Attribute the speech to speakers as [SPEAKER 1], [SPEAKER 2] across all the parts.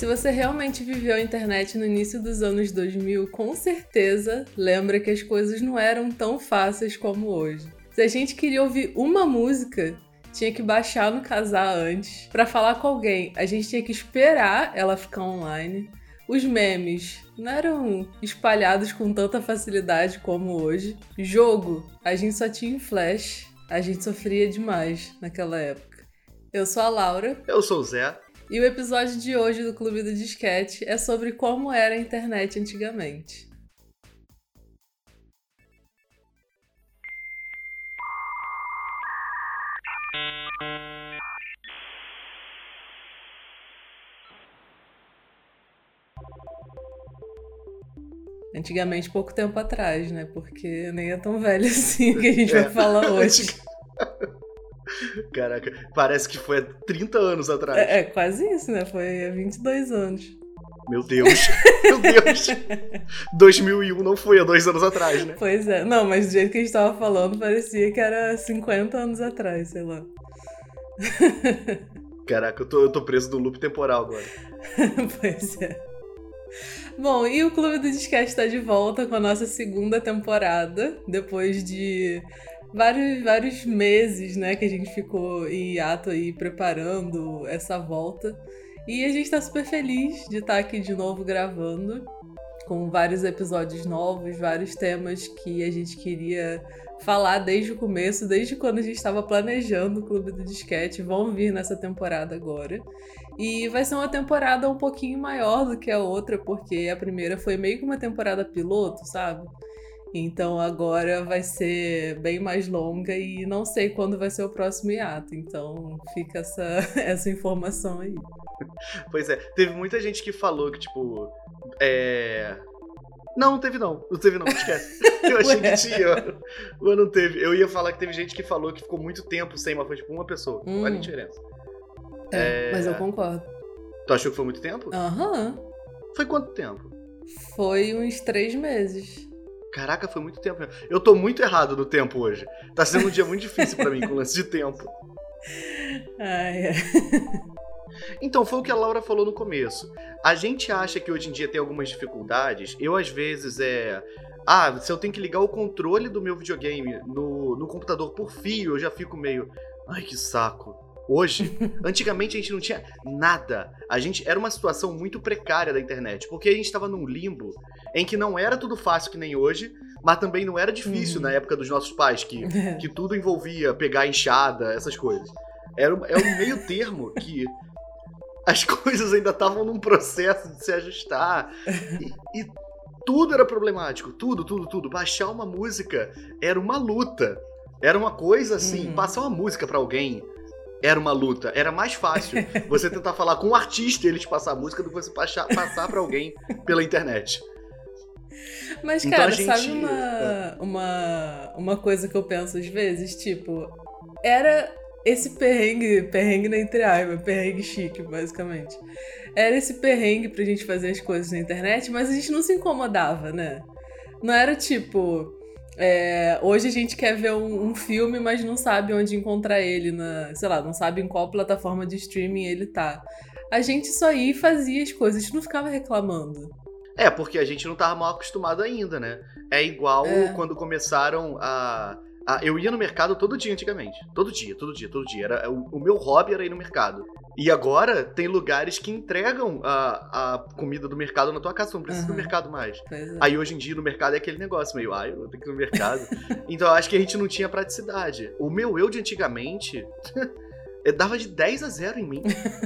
[SPEAKER 1] Se você realmente viveu a internet no início dos anos 2000, com certeza lembra que as coisas não eram tão fáceis como hoje. Se a gente queria ouvir uma música, tinha que baixar no casar antes. Para falar com alguém, a gente tinha que esperar ela ficar online. Os memes não eram espalhados com tanta facilidade como hoje. Jogo, a gente só tinha em flash. A gente sofria demais naquela época. Eu sou a Laura.
[SPEAKER 2] Eu sou o Zé.
[SPEAKER 1] E o episódio de hoje do Clube do Disquete é sobre como era a internet antigamente. Antigamente, pouco tempo atrás, né? Porque nem é tão velho assim que a gente é. vai falar hoje.
[SPEAKER 2] Caraca, parece que foi há 30 anos atrás.
[SPEAKER 1] É, é quase isso, né? Foi há 22 anos.
[SPEAKER 2] Meu Deus, meu Deus. 2001 não foi há dois anos atrás, né?
[SPEAKER 1] Pois é. Não, mas do jeito que a gente tava falando, parecia que era 50 anos atrás, sei lá.
[SPEAKER 2] Caraca, eu tô, eu tô preso no loop temporal agora.
[SPEAKER 1] pois é. Bom, e o Clube do Disquete está de volta com a nossa segunda temporada, depois de vários, vários meses, né, que a gente ficou em ato aí preparando essa volta. E a gente está super feliz de estar tá aqui de novo gravando, com vários episódios novos, vários temas que a gente queria falar desde o começo, desde quando a gente estava planejando o Clube do Disquete, vão vir nessa temporada agora. E vai ser uma temporada um pouquinho maior do que a outra, porque a primeira foi meio que uma temporada piloto, sabe? Então agora vai ser bem mais longa e não sei quando vai ser o próximo hiato. Então fica essa, essa informação aí.
[SPEAKER 2] Pois é, teve muita gente que falou que, tipo, é. Não, não teve não. Não teve não, esquece. Eu achei que tinha. Mas não teve. Eu ia falar que teve gente que falou que ficou muito tempo sem, mas foi tipo uma pessoa. Hum. Olha a diferença.
[SPEAKER 1] É, é, mas eu concordo.
[SPEAKER 2] Tu achou que foi muito tempo?
[SPEAKER 1] Aham. Uhum.
[SPEAKER 2] Foi quanto tempo?
[SPEAKER 1] Foi uns três meses.
[SPEAKER 2] Caraca, foi muito tempo. Eu tô muito errado no tempo hoje. Tá sendo um dia muito difícil para mim com o lance de tempo.
[SPEAKER 1] Ai, é.
[SPEAKER 2] Então, foi o que a Laura falou no começo. A gente acha que hoje em dia tem algumas dificuldades. Eu, às vezes, é. Ah, se eu tenho que ligar o controle do meu videogame no, no computador por fio, eu já fico meio. Ai, que saco. Hoje, antigamente a gente não tinha nada. A gente era uma situação muito precária da internet, porque a gente estava num limbo em que não era tudo fácil que nem hoje, mas também não era difícil uhum. na época dos nossos pais, que, que tudo envolvia pegar enxada, essas coisas. Era, era um meio termo que as coisas ainda estavam num processo de se ajustar. E, e, tudo era problemático. Tudo, tudo, tudo. Baixar uma música era uma luta. Era uma coisa assim, uhum. passar uma música para alguém era uma luta. Era mais fácil você tentar falar com um artista e ele te passar a música do que você passar, passar para alguém pela internet.
[SPEAKER 1] Mas, então, cara, gente... sabe uma, é. uma, uma coisa que eu penso às vezes? Tipo, era esse perrengue, perrengue na entre aspas, perrengue chique, basicamente. Era esse perrengue pra gente fazer as coisas na internet, mas a gente não se incomodava, né? Não era tipo. É, hoje a gente quer ver um, um, filme, mas não sabe onde encontrar ele, na, sei lá, não sabe em qual plataforma de streaming ele tá. A gente só ia e fazia as coisas, a gente não ficava reclamando.
[SPEAKER 2] É, porque a gente não tava mal acostumado ainda, né? É igual é. quando começaram a ah, eu ia no mercado todo dia antigamente. Todo dia, todo dia, todo dia. Era, o, o meu hobby era ir no mercado. E agora tem lugares que entregam a, a comida do mercado na tua casa, tu não precisa uhum. do mercado mais. É. Aí hoje em dia no mercado é aquele negócio meio, ai, eu tenho que ir no mercado. então eu acho que a gente não tinha praticidade. O meu eu de antigamente dava de 10 a 0 em mim.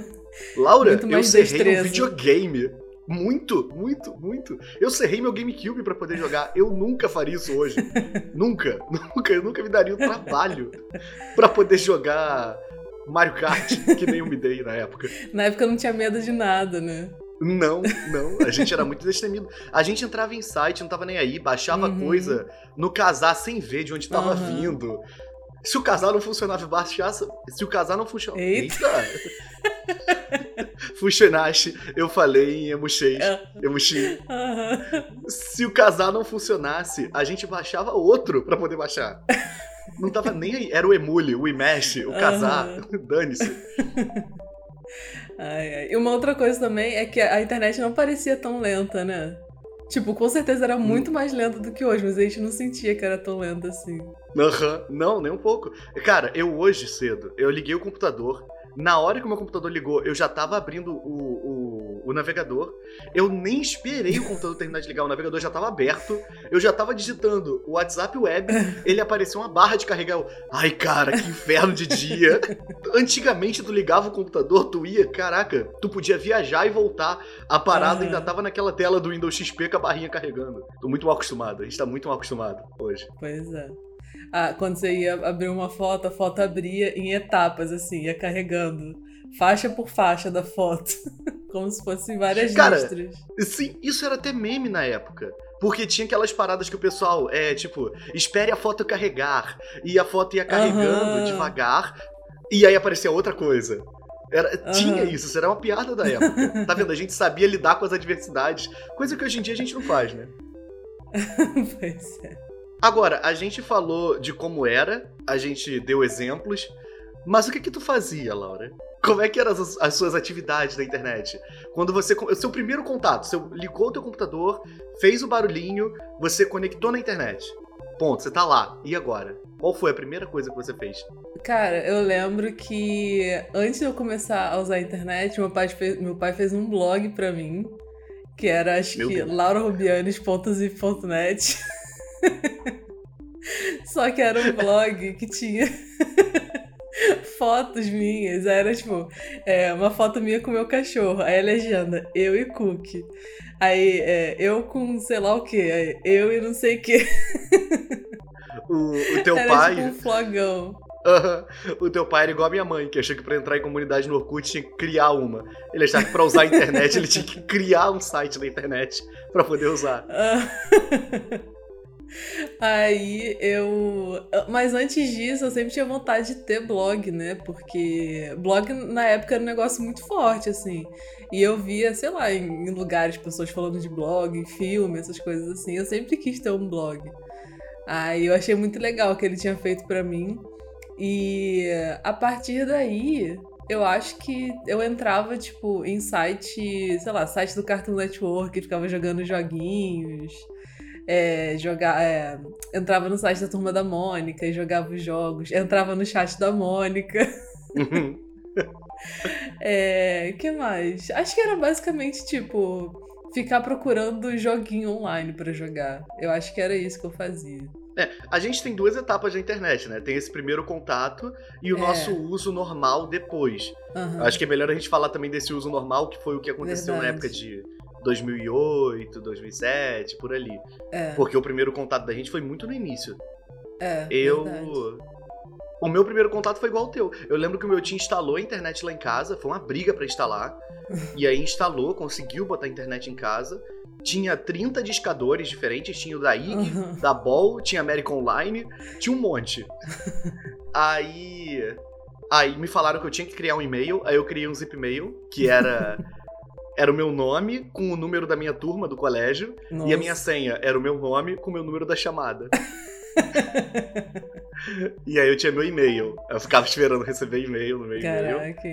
[SPEAKER 2] Laura, eu cerrei um videogame. Muito, muito, muito. Eu cerrei meu GameCube para poder jogar. Eu nunca faria isso hoje. nunca, nunca. Eu nunca me daria o trabalho para poder jogar Mario Kart, que nem eu me dei na época.
[SPEAKER 1] Na época eu não tinha medo de nada, né?
[SPEAKER 2] Não, não. A gente era muito destemido. A gente entrava em site, não tava nem aí, baixava uhum. coisa no casar sem ver de onde tava uhum. vindo. Se o casal não funcionava, baixasse. Se o casal não funcionava.
[SPEAKER 1] Eita!
[SPEAKER 2] Eita. Eu falei em emuxês. É. Emuxi. Uhum. Se o casal não funcionasse, a gente baixava outro pra poder baixar. Não tava nem aí. Era o emule, o imesh, o casar. Uhum. Dane-se.
[SPEAKER 1] Ai, ai. E uma outra coisa também é que a internet não parecia tão lenta, né? Tipo, com certeza era muito mais lenta do que hoje, mas a gente não sentia que era tão lenta assim.
[SPEAKER 2] Aham, não, nem um pouco. Cara, eu hoje cedo, eu liguei o computador, na hora que o meu computador ligou, eu já tava abrindo o, o, o, navegador. Eu nem esperei o computador terminar de ligar, o navegador já tava aberto. Eu já tava digitando o WhatsApp web, ele apareceu uma barra de carregar. Eu, Ai, cara, que inferno de dia. Antigamente, tu ligava o computador, tu ia, caraca, tu podia viajar e voltar. A parada uhum. ainda tava naquela tela do Windows XP com a barrinha carregando. Tô muito mal acostumado, a gente tá muito mal acostumado hoje.
[SPEAKER 1] Pois é ah, quando você ia abrir uma foto, a foto abria em etapas, assim, ia carregando faixa por faixa da foto. Como se fossem várias
[SPEAKER 2] Cara,
[SPEAKER 1] listras.
[SPEAKER 2] Sim, isso era até meme na época. Porque tinha aquelas paradas que o pessoal, é, tipo, espere a foto carregar. E a foto ia carregando uhum. devagar. E aí aparecia outra coisa. Era, uhum. Tinha isso, isso era uma piada da época. tá vendo? A gente sabia lidar com as adversidades. Coisa que hoje em dia a gente não faz, né?
[SPEAKER 1] pois é.
[SPEAKER 2] Agora, a gente falou de como era, a gente deu exemplos, mas o que que tu fazia, Laura? Como é que eram as, as suas atividades na internet? Quando você. O seu primeiro contato, você ligou o teu computador, fez o barulhinho, você conectou na internet. Ponto, você tá lá. E agora? Qual foi a primeira coisa que você fez?
[SPEAKER 1] Cara, eu lembro que antes de eu começar a usar a internet, meu pai fez, meu pai fez um blog pra mim, que era acho meu que laurarubianes.zip.net. Só que era um blog que tinha fotos minhas. Era tipo, é, uma foto minha com meu cachorro. Aí a legenda, eu e Cook. Aí é, eu com sei lá o que. Eu e não sei o que.
[SPEAKER 2] O, o teu
[SPEAKER 1] era,
[SPEAKER 2] pai.
[SPEAKER 1] Tipo um flogão.
[SPEAKER 2] O teu pai era igual a minha mãe, que achou que pra entrar em comunidade no Orkut tinha que criar uma. Ele achava que pra usar a internet ele tinha que criar um site na internet pra poder usar.
[SPEAKER 1] Aí eu. Mas antes disso, eu sempre tinha vontade de ter blog, né? Porque blog na época era um negócio muito forte, assim. E eu via, sei lá, em lugares pessoas falando de blog, em filme, essas coisas assim. Eu sempre quis ter um blog. Aí eu achei muito legal o que ele tinha feito para mim. E a partir daí, eu acho que eu entrava, tipo, em site, sei lá, site do Cartoon Network, ficava jogando joguinhos é, jogar, é, entrava no site da Turma da Mônica e jogava os jogos, entrava no chat da Mônica. Uhum. é, que mais? Acho que era basicamente tipo ficar procurando joguinho online para jogar. Eu acho que era isso que eu fazia.
[SPEAKER 2] É, a gente tem duas etapas na internet, né? Tem esse primeiro contato e o é. nosso uso normal depois. Uhum. Acho que é melhor a gente falar também desse uso normal, que foi o que aconteceu Verdade. na época de 2008, 2007, por ali. É. Porque o primeiro contato da gente foi muito no início.
[SPEAKER 1] É.
[SPEAKER 2] Eu.
[SPEAKER 1] Verdade.
[SPEAKER 2] O meu primeiro contato foi igual ao teu. Eu lembro que o meu tio instalou a internet lá em casa, foi uma briga para instalar. e aí instalou, conseguiu botar a internet em casa. Tinha 30 discadores diferentes, tinha o da IG, uhum. da Ball, tinha American Online, tinha um monte. aí. Aí me falaram que eu tinha que criar um e-mail, aí eu criei um zip mail, que era era o meu nome com o número da minha turma do colégio. Nossa. E a minha senha era o meu nome com o meu número da chamada. e aí eu tinha meu e-mail. Eu ficava esperando receber e-mail no meu e-mail.
[SPEAKER 1] Caraca.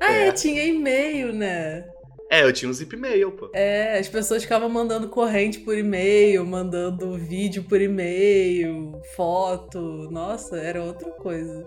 [SPEAKER 1] Ah, é. tinha e-mail, né?
[SPEAKER 2] É, eu tinha um zip mail, pô.
[SPEAKER 1] É, as pessoas ficavam mandando corrente por e-mail, mandando vídeo por e-mail, foto. Nossa, era outra coisa.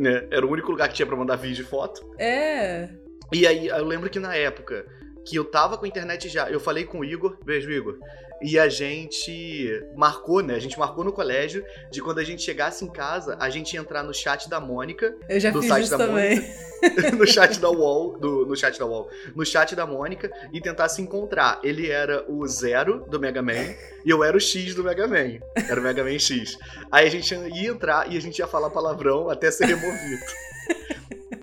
[SPEAKER 2] É, era o único lugar que tinha pra mandar vídeo e foto.
[SPEAKER 1] É.
[SPEAKER 2] E aí, eu lembro que na época que eu tava com a internet já. Eu falei com o Igor, beijo, Igor. E a gente marcou, né? A gente marcou no colégio de quando a gente chegasse em casa, a gente ia entrar no chat da Mônica.
[SPEAKER 1] Eu já
[SPEAKER 2] do
[SPEAKER 1] fiz
[SPEAKER 2] site
[SPEAKER 1] isso
[SPEAKER 2] da
[SPEAKER 1] também.
[SPEAKER 2] Mônica, no chat da UOL, do, no chat da UOL, no chat da Mônica e tentar se encontrar. Ele era o zero do Mega Man e eu era o X do Mega Man. Era o Mega Man X. Aí a gente ia entrar e a gente ia falar palavrão até ser removido.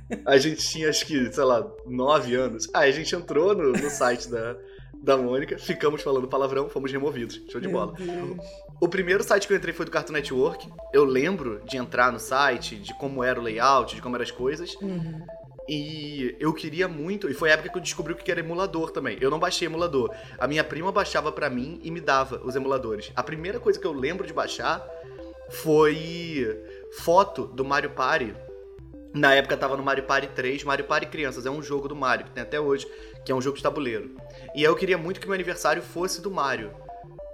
[SPEAKER 2] A gente tinha, acho que, sei lá, nove anos. Aí a gente entrou no, no site da, da Mônica, ficamos falando palavrão, fomos removidos. Show de bola. O primeiro site que eu entrei foi do Cartoon Network. Eu lembro de entrar no site, de como era o layout, de como eram as coisas.
[SPEAKER 1] Uhum.
[SPEAKER 2] E eu queria muito, e foi a época que eu descobri o que era emulador também. Eu não baixei emulador. A minha prima baixava para mim e me dava os emuladores. A primeira coisa que eu lembro de baixar foi foto do Mario Party Na época tava no Mario Party 3, Mario Party Crianças, é um jogo do Mario, que tem até hoje, que é um jogo de tabuleiro. E aí eu queria muito que meu aniversário fosse do Mario.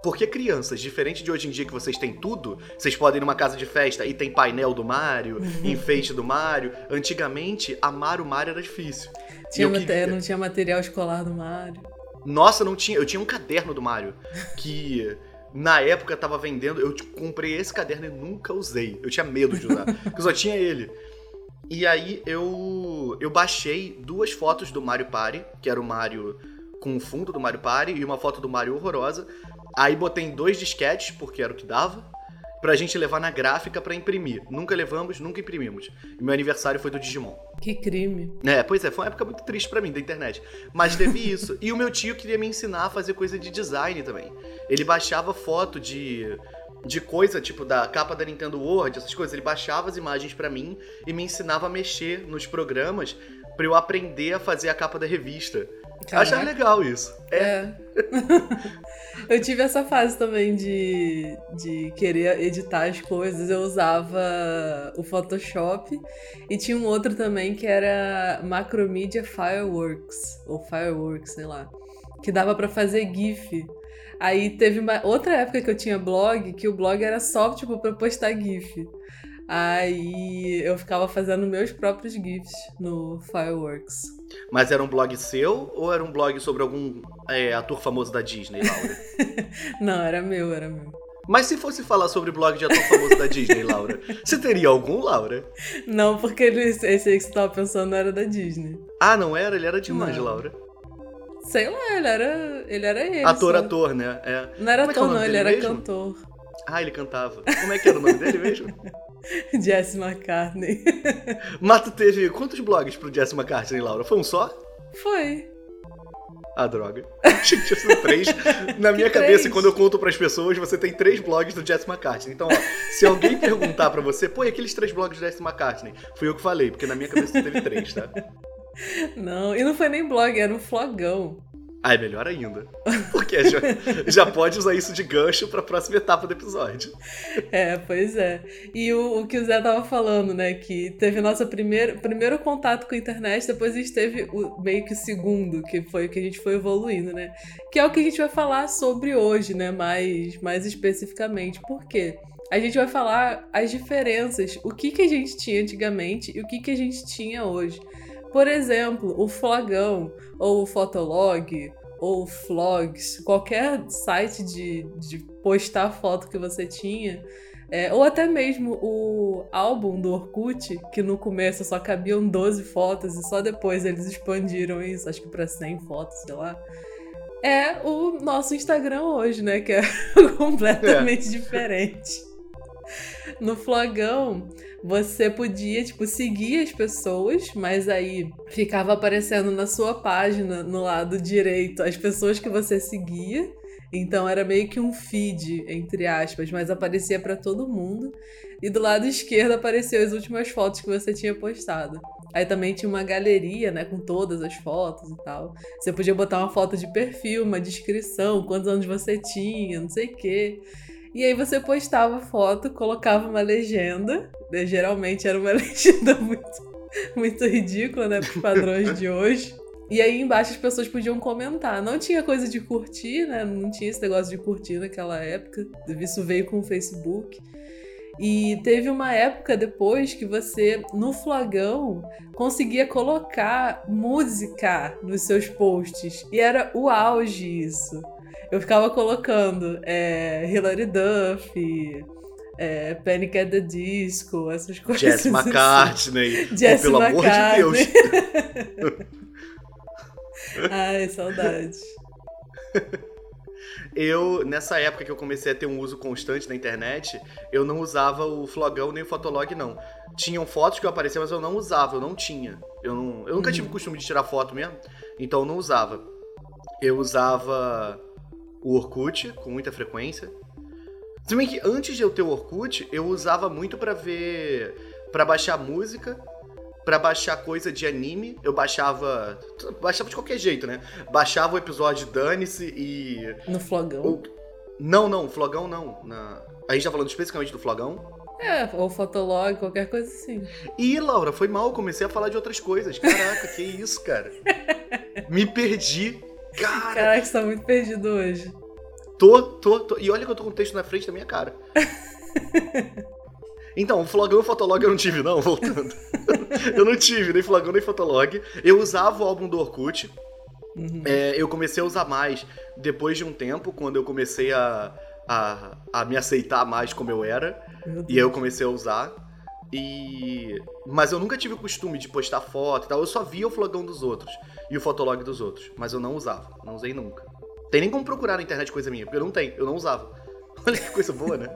[SPEAKER 2] Porque crianças, diferente de hoje em dia que vocês têm tudo, vocês podem ir numa casa de festa e tem painel do Mario, enfeite do Mario. Antigamente, amar o Mario era difícil.
[SPEAKER 1] Tinha queria... Não tinha material escolar do Mario.
[SPEAKER 2] Nossa, não tinha. Eu tinha um caderno do Mario que na época tava vendendo. Eu comprei esse caderno e nunca usei. Eu tinha medo de usar, porque eu só tinha ele. E aí eu eu baixei duas fotos do Mario Party, que era o Mario com o fundo do Mario Party e uma foto do Mario horrorosa. Aí botei em dois disquetes, porque era o que dava, pra gente levar na gráfica para imprimir. Nunca levamos, nunca imprimimos. E meu aniversário foi do Digimon.
[SPEAKER 1] Que crime.
[SPEAKER 2] É, pois é, foi uma época muito triste para mim da internet. Mas teve isso. E o meu tio queria me ensinar a fazer coisa de design também. Ele baixava foto de de coisa, tipo da capa da Nintendo World, essas coisas. Ele baixava as imagens para mim e me ensinava a mexer nos programas para eu aprender a fazer a capa da revista. Caraca. legal isso. É. é.
[SPEAKER 1] eu tive essa fase também de, de querer editar as coisas. Eu usava o Photoshop e tinha um outro também que era Macromedia Fireworks, ou Fireworks, sei lá, que dava para fazer GIF. Aí teve uma outra época que eu tinha blog, que o blog era só tipo para postar GIF. Aí eu ficava fazendo meus próprios GIFs no Fireworks.
[SPEAKER 2] Mas era um blog seu ou era um blog sobre algum é, ator famoso da Disney, Laura?
[SPEAKER 1] Não, era meu, era meu.
[SPEAKER 2] Mas se fosse falar sobre blog de ator famoso da Disney, Laura, você teria algum, Laura?
[SPEAKER 1] Não, porque esse aí que você tava pensando era da Disney.
[SPEAKER 2] Ah, não era? Ele era de onde, Laura?
[SPEAKER 1] Sei lá, ele era. Ele era ele.
[SPEAKER 2] Ator, sabe? ator, né? É.
[SPEAKER 1] Não era Como é é ator, é não, ele era mesmo? cantor.
[SPEAKER 2] Ah, ele cantava. Como é que era o nome dele mesmo?
[SPEAKER 1] Jesse McCartney.
[SPEAKER 2] Mas tu teve quantos blogs pro Jesse McCartney, Laura? Foi um só?
[SPEAKER 1] Foi.
[SPEAKER 2] Ah, droga. Achei que tinha sido três. Na minha cabeça, quando eu conto pras pessoas, você tem três blogs do Jesse McCartney. Então, ó, se alguém perguntar pra você, pô, e aqueles três blogs do Jesse McCartney? Fui eu que falei, porque na minha cabeça você teve três, tá?
[SPEAKER 1] Não, e não foi nem blog, era um flogão.
[SPEAKER 2] Ah, é melhor ainda. Porque já, já pode usar isso de gancho pra próxima etapa do episódio.
[SPEAKER 1] É, pois é. E o, o que o Zé tava falando, né? Que teve nosso primeiro, primeiro contato com a internet, depois a gente teve o, meio que o segundo, que foi o que a gente foi evoluindo, né? Que é o que a gente vai falar sobre hoje, né? Mais, mais especificamente. Por quê? A gente vai falar as diferenças, o que, que a gente tinha antigamente e o que, que a gente tinha hoje. Por exemplo, o Flogão, ou o Fotolog, ou Vlogs, qualquer site de, de postar foto que você tinha, é, ou até mesmo o álbum do Orkut, que no começo só cabiam 12 fotos e só depois eles expandiram isso, acho que para 100 fotos, sei lá. É o nosso Instagram hoje, né? Que é completamente é. diferente. No Flogão, você podia, tipo, seguir as pessoas, mas aí ficava aparecendo na sua página, no lado direito, as pessoas que você seguia. Então era meio que um feed, entre aspas, mas aparecia para todo mundo. E do lado esquerdo apareceu as últimas fotos que você tinha postado. Aí também tinha uma galeria, né, com todas as fotos e tal. Você podia botar uma foto de perfil, uma descrição, quantos anos você tinha, não sei o quê. E aí você postava foto, colocava uma legenda. Né? Geralmente era uma legenda muito, muito ridícula, né? Para padrões de hoje. E aí embaixo as pessoas podiam comentar. Não tinha coisa de curtir, né? Não tinha esse negócio de curtir naquela época. Isso veio com o Facebook. E teve uma época depois que você, no flagão, conseguia colocar música nos seus posts. E era o auge isso eu ficava colocando é, Hilary Duff, é, Panic at the Disco, essas coisas.
[SPEAKER 2] Jess
[SPEAKER 1] assim.
[SPEAKER 2] McCartney. Jess pelo McCartney. amor de Deus.
[SPEAKER 1] Ai, saudade.
[SPEAKER 2] Eu, nessa época que eu comecei a ter um uso constante na internet, eu não usava o Flogão nem o Fotolog, não. Tinham fotos que eu aparecia, mas eu não usava, eu não tinha. Eu, não, eu nunca uhum. tive o costume de tirar foto mesmo, então eu não usava. Eu usava o Orkut com muita frequência. Se bem que antes de eu ter o Orkut, eu usava muito para ver. para baixar música, para baixar coisa de anime. Eu baixava. Baixava de qualquer jeito, né? Baixava o episódio Dane-se e.
[SPEAKER 1] No Flogão? O...
[SPEAKER 2] Não, não, Flogão não. Na... A gente tá falando especificamente do Flogão?
[SPEAKER 1] É, ou Fotolog, qualquer coisa assim.
[SPEAKER 2] E, Laura, foi mal, comecei a falar de outras coisas. Caraca, que isso, cara? Me perdi. Cara.
[SPEAKER 1] Caraca, você tá muito perdido hoje.
[SPEAKER 2] Tô, tô, tô. E olha que eu tô com o texto na frente da minha cara. Então, o Flogão e o Fotolog eu não tive, não, voltando. eu não tive nem Flogão nem Fotolog. Eu usava o álbum do Orkut. Uhum. É, eu comecei a usar mais depois de um tempo, quando eu comecei a, a, a me aceitar mais como eu era. E aí eu comecei a usar. E. Mas eu nunca tive o costume de postar foto e tal. Eu só via o flogão dos outros e o fotolog dos outros. Mas eu não usava. Não usei nunca. Tem nem como procurar na internet coisa minha, porque eu não tenho, eu não usava. Olha que coisa boa, né?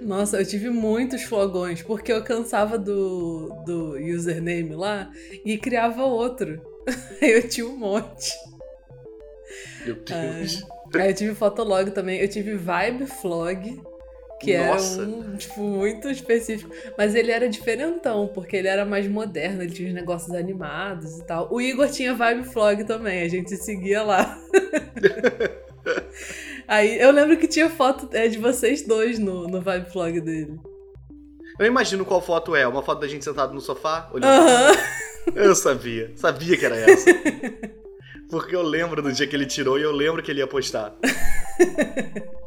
[SPEAKER 1] Nossa, eu tive muitos flogões, porque eu cansava do, do username lá e criava outro. eu tinha um monte.
[SPEAKER 2] Meu Deus.
[SPEAKER 1] Aí eu tive Fotolog também, eu tive Vibe Flog, que Nossa. era um, tipo, muito específico. Mas ele era diferentão, porque ele era mais moderno, ele tinha os negócios animados e tal. O Igor tinha Vibe Flog também, a gente seguia lá. Aí eu lembro que tinha foto é, de vocês dois no, no Vibe Vlog dele.
[SPEAKER 2] Eu imagino qual foto é. Uma foto da gente sentado no sofá, olhando. Uhum. Eu sabia. Sabia que era essa. Porque eu lembro do dia que ele tirou e eu lembro que ele ia postar.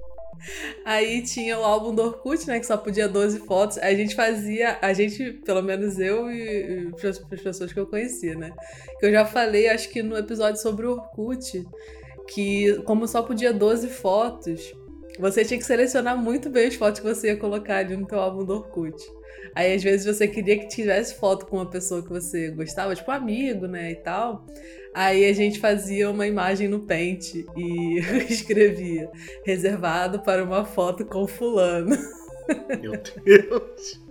[SPEAKER 1] Aí tinha o álbum do Orkut, né? Que só podia 12 fotos. A gente fazia, a gente, pelo menos eu e, e as pessoas que eu conhecia, né? Que eu já falei, acho que no episódio sobre o Orkut, que como só podia 12 fotos, você tinha que selecionar muito bem as fotos que você ia colocar ali no teu álbum do Orkut. Aí às vezes você queria que tivesse foto com uma pessoa que você gostava, tipo amigo, né, e tal. Aí a gente fazia uma imagem no pente e escrevia reservado para uma foto com fulano.
[SPEAKER 2] Meu Deus.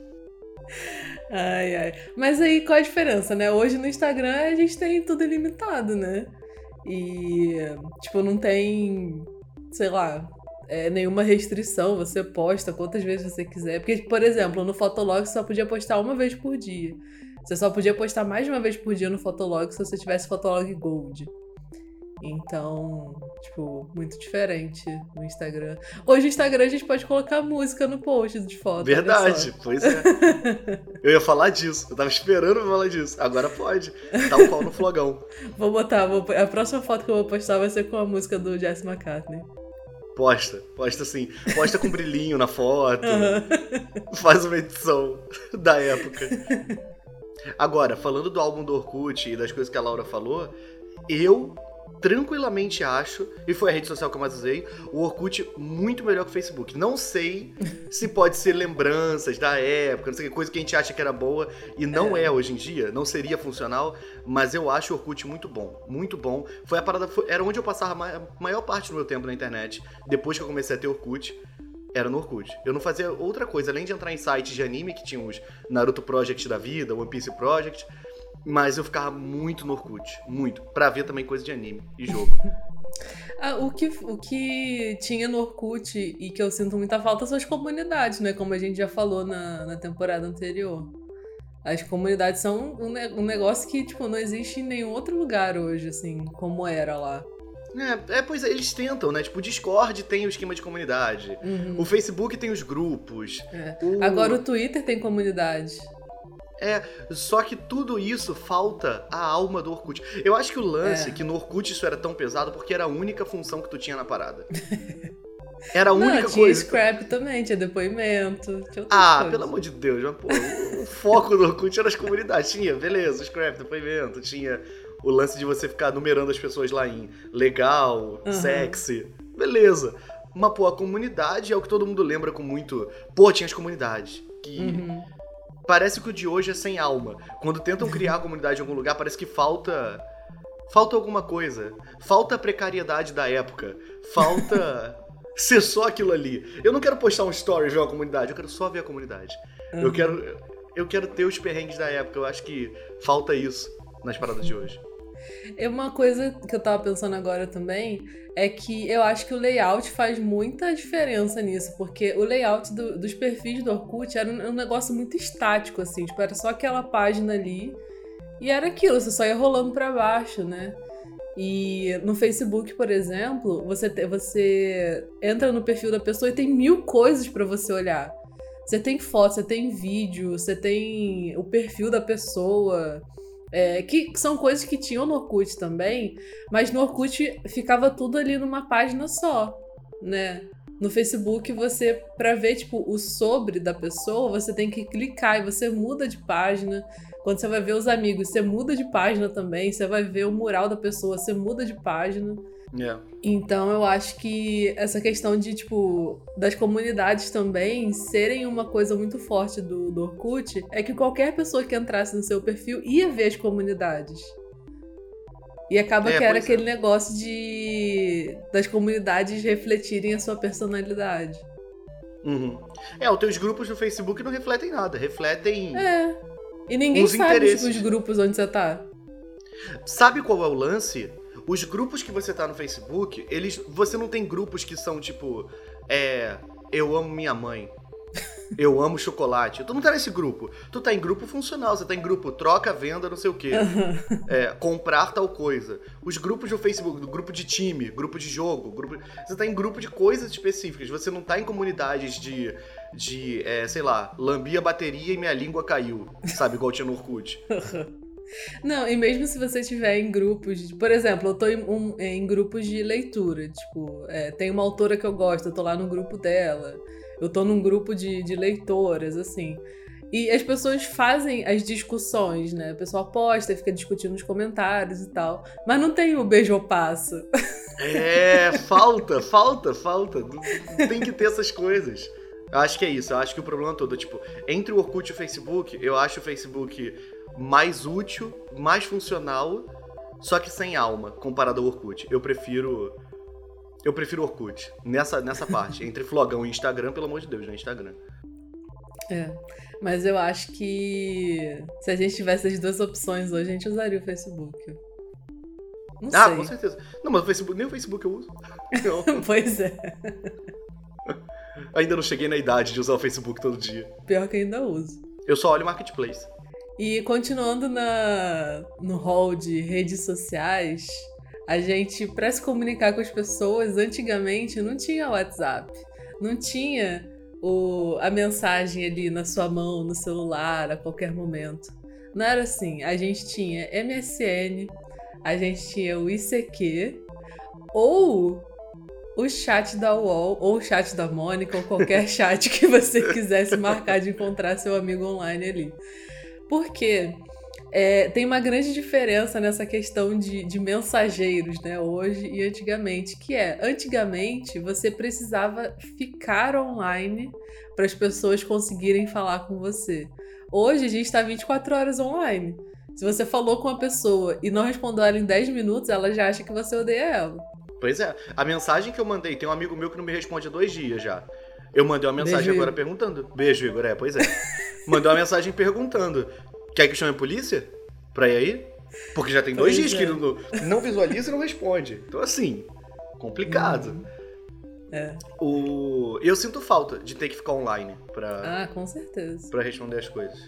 [SPEAKER 1] Ai, ai. Mas aí qual a diferença, né? Hoje no Instagram a gente tem tudo ilimitado, né? E, tipo, não tem, sei lá, é, nenhuma restrição. Você posta quantas vezes você quiser. Porque, por exemplo, no Fotolog você só podia postar uma vez por dia. Você só podia postar mais de uma vez por dia no Fotolog se você tivesse Fotolog Gold. Então, tipo, muito diferente no Instagram. Hoje no Instagram a gente pode colocar música no post de foto.
[SPEAKER 2] Verdade, pois é. eu ia falar disso. Eu tava esperando falar disso. Agora pode. Tal qual no flogão.
[SPEAKER 1] Vou botar, vou, a próxima foto que eu vou postar vai ser com a música do Jesse McCartney.
[SPEAKER 2] Posta, posta assim. Posta com brilhinho na foto. Uhum. Faz uma edição da época. Agora, falando do álbum do Orkut e das coisas que a Laura falou, eu tranquilamente acho, e foi a rede social que eu mais usei, o Orkut muito melhor que o Facebook. Não sei se pode ser lembranças da época, não sei que coisa que a gente acha que era boa e não é, é hoje em dia, não seria funcional, mas eu acho o Orkut muito bom, muito bom. Foi a parada, foi, era onde eu passava a maior parte do meu tempo na internet, depois que eu comecei a ter Orkut era no Orkut. Eu não fazia outra coisa, além de entrar em sites de anime, que tinha os Naruto Project da vida, One Piece Project, mas eu ficava muito no Orkut, muito, pra ver também coisa de anime e jogo.
[SPEAKER 1] ah, o, que, o que tinha no Orkut e que eu sinto muita falta são as comunidades, né? Como a gente já falou na, na temporada anterior. As comunidades são um, um negócio que, tipo, não existe em nenhum outro lugar hoje, assim, como era lá.
[SPEAKER 2] É, é, pois é, eles tentam, né? Tipo, o Discord tem o esquema de comunidade. Uhum. O Facebook tem os grupos.
[SPEAKER 1] É. O... Agora o Twitter tem comunidade.
[SPEAKER 2] É, só que tudo isso falta a alma do Orkut. Eu acho que o lance, é. que no Orkut isso era tão pesado, porque era a única função que tu tinha na parada. Era a única Não,
[SPEAKER 1] tinha
[SPEAKER 2] coisa.
[SPEAKER 1] Tinha scrap também, tinha depoimento. Tinha
[SPEAKER 2] ah,
[SPEAKER 1] coisas.
[SPEAKER 2] pelo amor de Deus, mas, pô, o foco do Orkut era as comunidades. Tinha, beleza, scrap, depoimento, tinha o lance de você ficar numerando as pessoas lá em legal, uhum. sexy. Beleza. Mas, pô, a comunidade é o que todo mundo lembra com muito. Pô, tinha as comunidades. Que. Uhum parece que o de hoje é sem alma. Quando tentam criar a comunidade em algum lugar, parece que falta. Falta alguma coisa. Falta a precariedade da época. Falta. ser só aquilo ali. Eu não quero postar um story e ver uma comunidade, eu quero só ver a comunidade. Uhum. Eu quero. Eu quero ter os perrengues da época. Eu acho que falta isso nas paradas de hoje.
[SPEAKER 1] É uma coisa que eu tava pensando agora também é que eu acho que o layout faz muita diferença nisso, porque o layout do, dos perfis do Orkut era um, um, negócio muito estático, assim, tipo, era só aquela página ali e era aquilo, você só ia rolando para baixo, né? E no Facebook, por exemplo, você, te, você entra no perfil da pessoa e tem mil coisas para você olhar. Você tem foto, você tem vídeo, você tem o perfil da pessoa. É, que são coisas que tinham no Orkut também, mas no Orkut ficava tudo ali numa página só, né? No Facebook, você, para ver, tipo, o sobre da pessoa, você tem que clicar e você muda de página. Quando você vai ver os amigos, você muda de página também. Você vai ver o mural da pessoa, você muda de página.
[SPEAKER 2] Yeah.
[SPEAKER 1] Então eu acho que essa questão de, tipo, das comunidades também serem uma coisa muito forte do, do Orkut é que qualquer pessoa que entrasse no seu perfil ia ver as comunidades. E acaba
[SPEAKER 2] É,
[SPEAKER 1] que era
[SPEAKER 2] é.
[SPEAKER 1] aquele negócio de das comunidades refletirem a sua personalidade.
[SPEAKER 2] Uhum. É, os teus grupos no Facebook não refletem nada, refletem.
[SPEAKER 1] É. E ninguém
[SPEAKER 2] Os
[SPEAKER 1] sabe tipo,
[SPEAKER 2] interesses.
[SPEAKER 1] os grupos onde você tá.
[SPEAKER 2] Sabe qual é o lance? Os grupos que você tá no Facebook, eles. Você não tem grupos que são tipo. É. Eu amo minha mãe. Eu amo chocolate. Tu não tá nesse grupo. Tu tá em grupo funcional. Você tá em grupo troca, venda, não sei o quê. É, comprar tal coisa. Os grupos do Facebook, do grupo de time, grupo de jogo, grupo. Você tá em grupo de coisas específicas. Você não tá em comunidades de. de. é, sei lá, lambi a bateria e minha língua caiu. Sabe, igual tinha no Orkut.
[SPEAKER 1] Não, e mesmo se você estiver em grupos, por exemplo, eu tô em, um- em grupos de leitura, tipo, é, tem uma autora que eu gosto, eu tô lá no grupo dela, eu tô num grupo de, de leitoras, assim. E as pessoas fazem as discussões, né? O pessoal posta, fica discutindo nos comentários e tal. Mas não tem o beijo ou passo.
[SPEAKER 2] É, falta, falta, falta. Tem que ter essas coisas. Eu acho que é isso. Eu acho que o problema todo, tipo, entre o Orkut e o Facebook, eu acho o Facebook mais útil, mais funcional, só que sem alma, comparado ao Orkut. Eu prefiro. Eu prefiro o Orkut. Nessa, nessa parte. Entre Flogão e Instagram, pelo amor de Deus, né? Instagram.
[SPEAKER 1] É. Mas eu acho que se a gente tivesse as duas opções hoje, a gente usaria o Facebook. Não
[SPEAKER 2] Ah,
[SPEAKER 1] sei.
[SPEAKER 2] com certeza. Não, mas o Facebook, nem o Facebook eu uso.
[SPEAKER 1] Pois é.
[SPEAKER 2] ainda não cheguei na idade de usar o Facebook todo dia.
[SPEAKER 1] Pior que ainda uso.
[SPEAKER 2] Eu só olho Marketplace.
[SPEAKER 1] E continuando na, no hall de redes sociais, a gente, para se comunicar com as pessoas, antigamente não tinha WhatsApp. Não tinha o, a mensagem ali na sua mão, no celular, a qualquer momento. Não era assim. A gente tinha MSN, a gente tinha o ICQ, ou o chat da UOL, ou o chat da Mônica, ou qualquer chat que você quisesse marcar de encontrar seu amigo online ali. Porque é, tem uma grande diferença nessa questão de, de mensageiros, né, hoje e antigamente, que é, antigamente você precisava ficar online para as pessoas conseguirem falar com você. Hoje a gente está 24 horas online. Se você falou com uma pessoa e não respondeu ela em 10 minutos, ela já acha que você odeia ela.
[SPEAKER 2] Pois é. A mensagem que eu mandei, tem um amigo meu que não me responde há dois dias já. Eu mandei uma mensagem
[SPEAKER 1] Beijo,
[SPEAKER 2] agora perguntando. Beijo, Igor. É, pois é. mandei uma mensagem perguntando. Quer que chame a polícia? Pra ir aí? Porque já tem dois
[SPEAKER 1] Pois
[SPEAKER 2] dias
[SPEAKER 1] é.
[SPEAKER 2] que ele não, não visualiza e não responde. Então, assim, complicado.
[SPEAKER 1] É.
[SPEAKER 2] O... Eu sinto falta de ter que ficar online pra,
[SPEAKER 1] Ah, com certeza.
[SPEAKER 2] pra responder as coisas.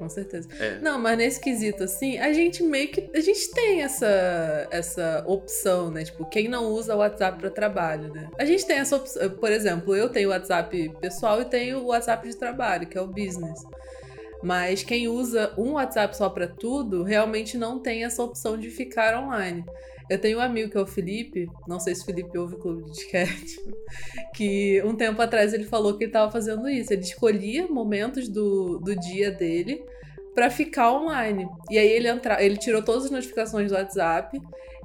[SPEAKER 1] Com certeza.
[SPEAKER 2] É.
[SPEAKER 1] Não, mas nesse quesito, assim, a gente meio que. A gente tem essa, essa opção, né? Tipo, quem não usa o WhatsApp para trabalho, né? A gente tem essa opção. Por exemplo, eu tenho o WhatsApp pessoal e tenho o WhatsApp de trabalho, que é o business. Mas quem usa um WhatsApp só para tudo, realmente não tem essa opção de ficar online. Eu tenho um amigo que é o Felipe, não sei se o Felipe ouve o Clube de Disquete, que um tempo atrás ele falou que ele estava fazendo isso. Ele escolhia momentos do, do dia dele para ficar online. E aí ele entra, ele tirou todas as notificações do WhatsApp.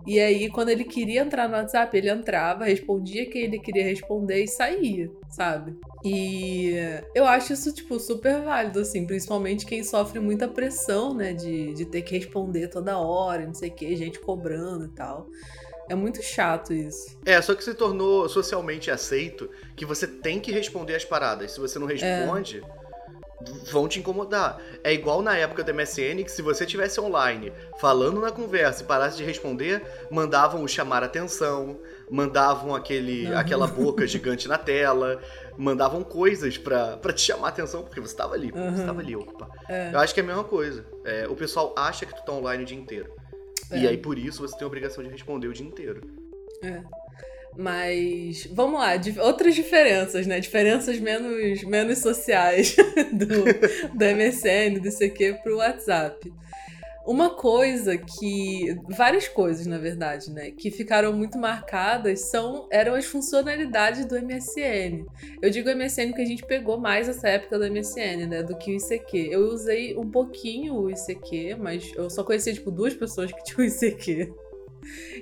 [SPEAKER 1] E aí, quando ele queria entrar no WhatsApp, ele entrava, respondia quem ele queria responder e saía, sabe? E eu acho isso, tipo, super válido, assim, principalmente quem sofre muita pressão, né, de, de ter que responder toda hora, não sei o que, gente cobrando e tal. É muito chato isso.
[SPEAKER 2] É, só que se tornou socialmente aceito que você tem que responder as paradas. Se você não responde, vão te incomodar. É igual na época do MSN que se você tivesse online falando na conversa e parasse de responder, mandavam o chamar atenção, mandavam aquele, aquela boca gigante na tela, mandavam coisas pra, pra te chamar atenção, porque você tava ali,
[SPEAKER 1] Uhum.
[SPEAKER 2] você tava ali, ocupa.
[SPEAKER 1] É.
[SPEAKER 2] Eu acho que é a mesma coisa. É, o pessoal acha que tu tá online o dia inteiro. E
[SPEAKER 1] É.
[SPEAKER 2] aí, por isso, você tem a obrigação de responder o dia inteiro.
[SPEAKER 1] É. Mas vamos lá, outras diferenças, né? Diferenças menos, menos sociais do, do MSN, do CQ pro WhatsApp. Uma coisa que. Várias coisas, na verdade, né? Que ficaram muito marcadas são eram as funcionalidades do MSN. Eu digo MSN porque a gente pegou mais essa época do MSN, né? Do que o ICQ. Eu usei um pouquinho o ICQ, mas eu só conhecia, tipo, duas pessoas que tinham o ICQ.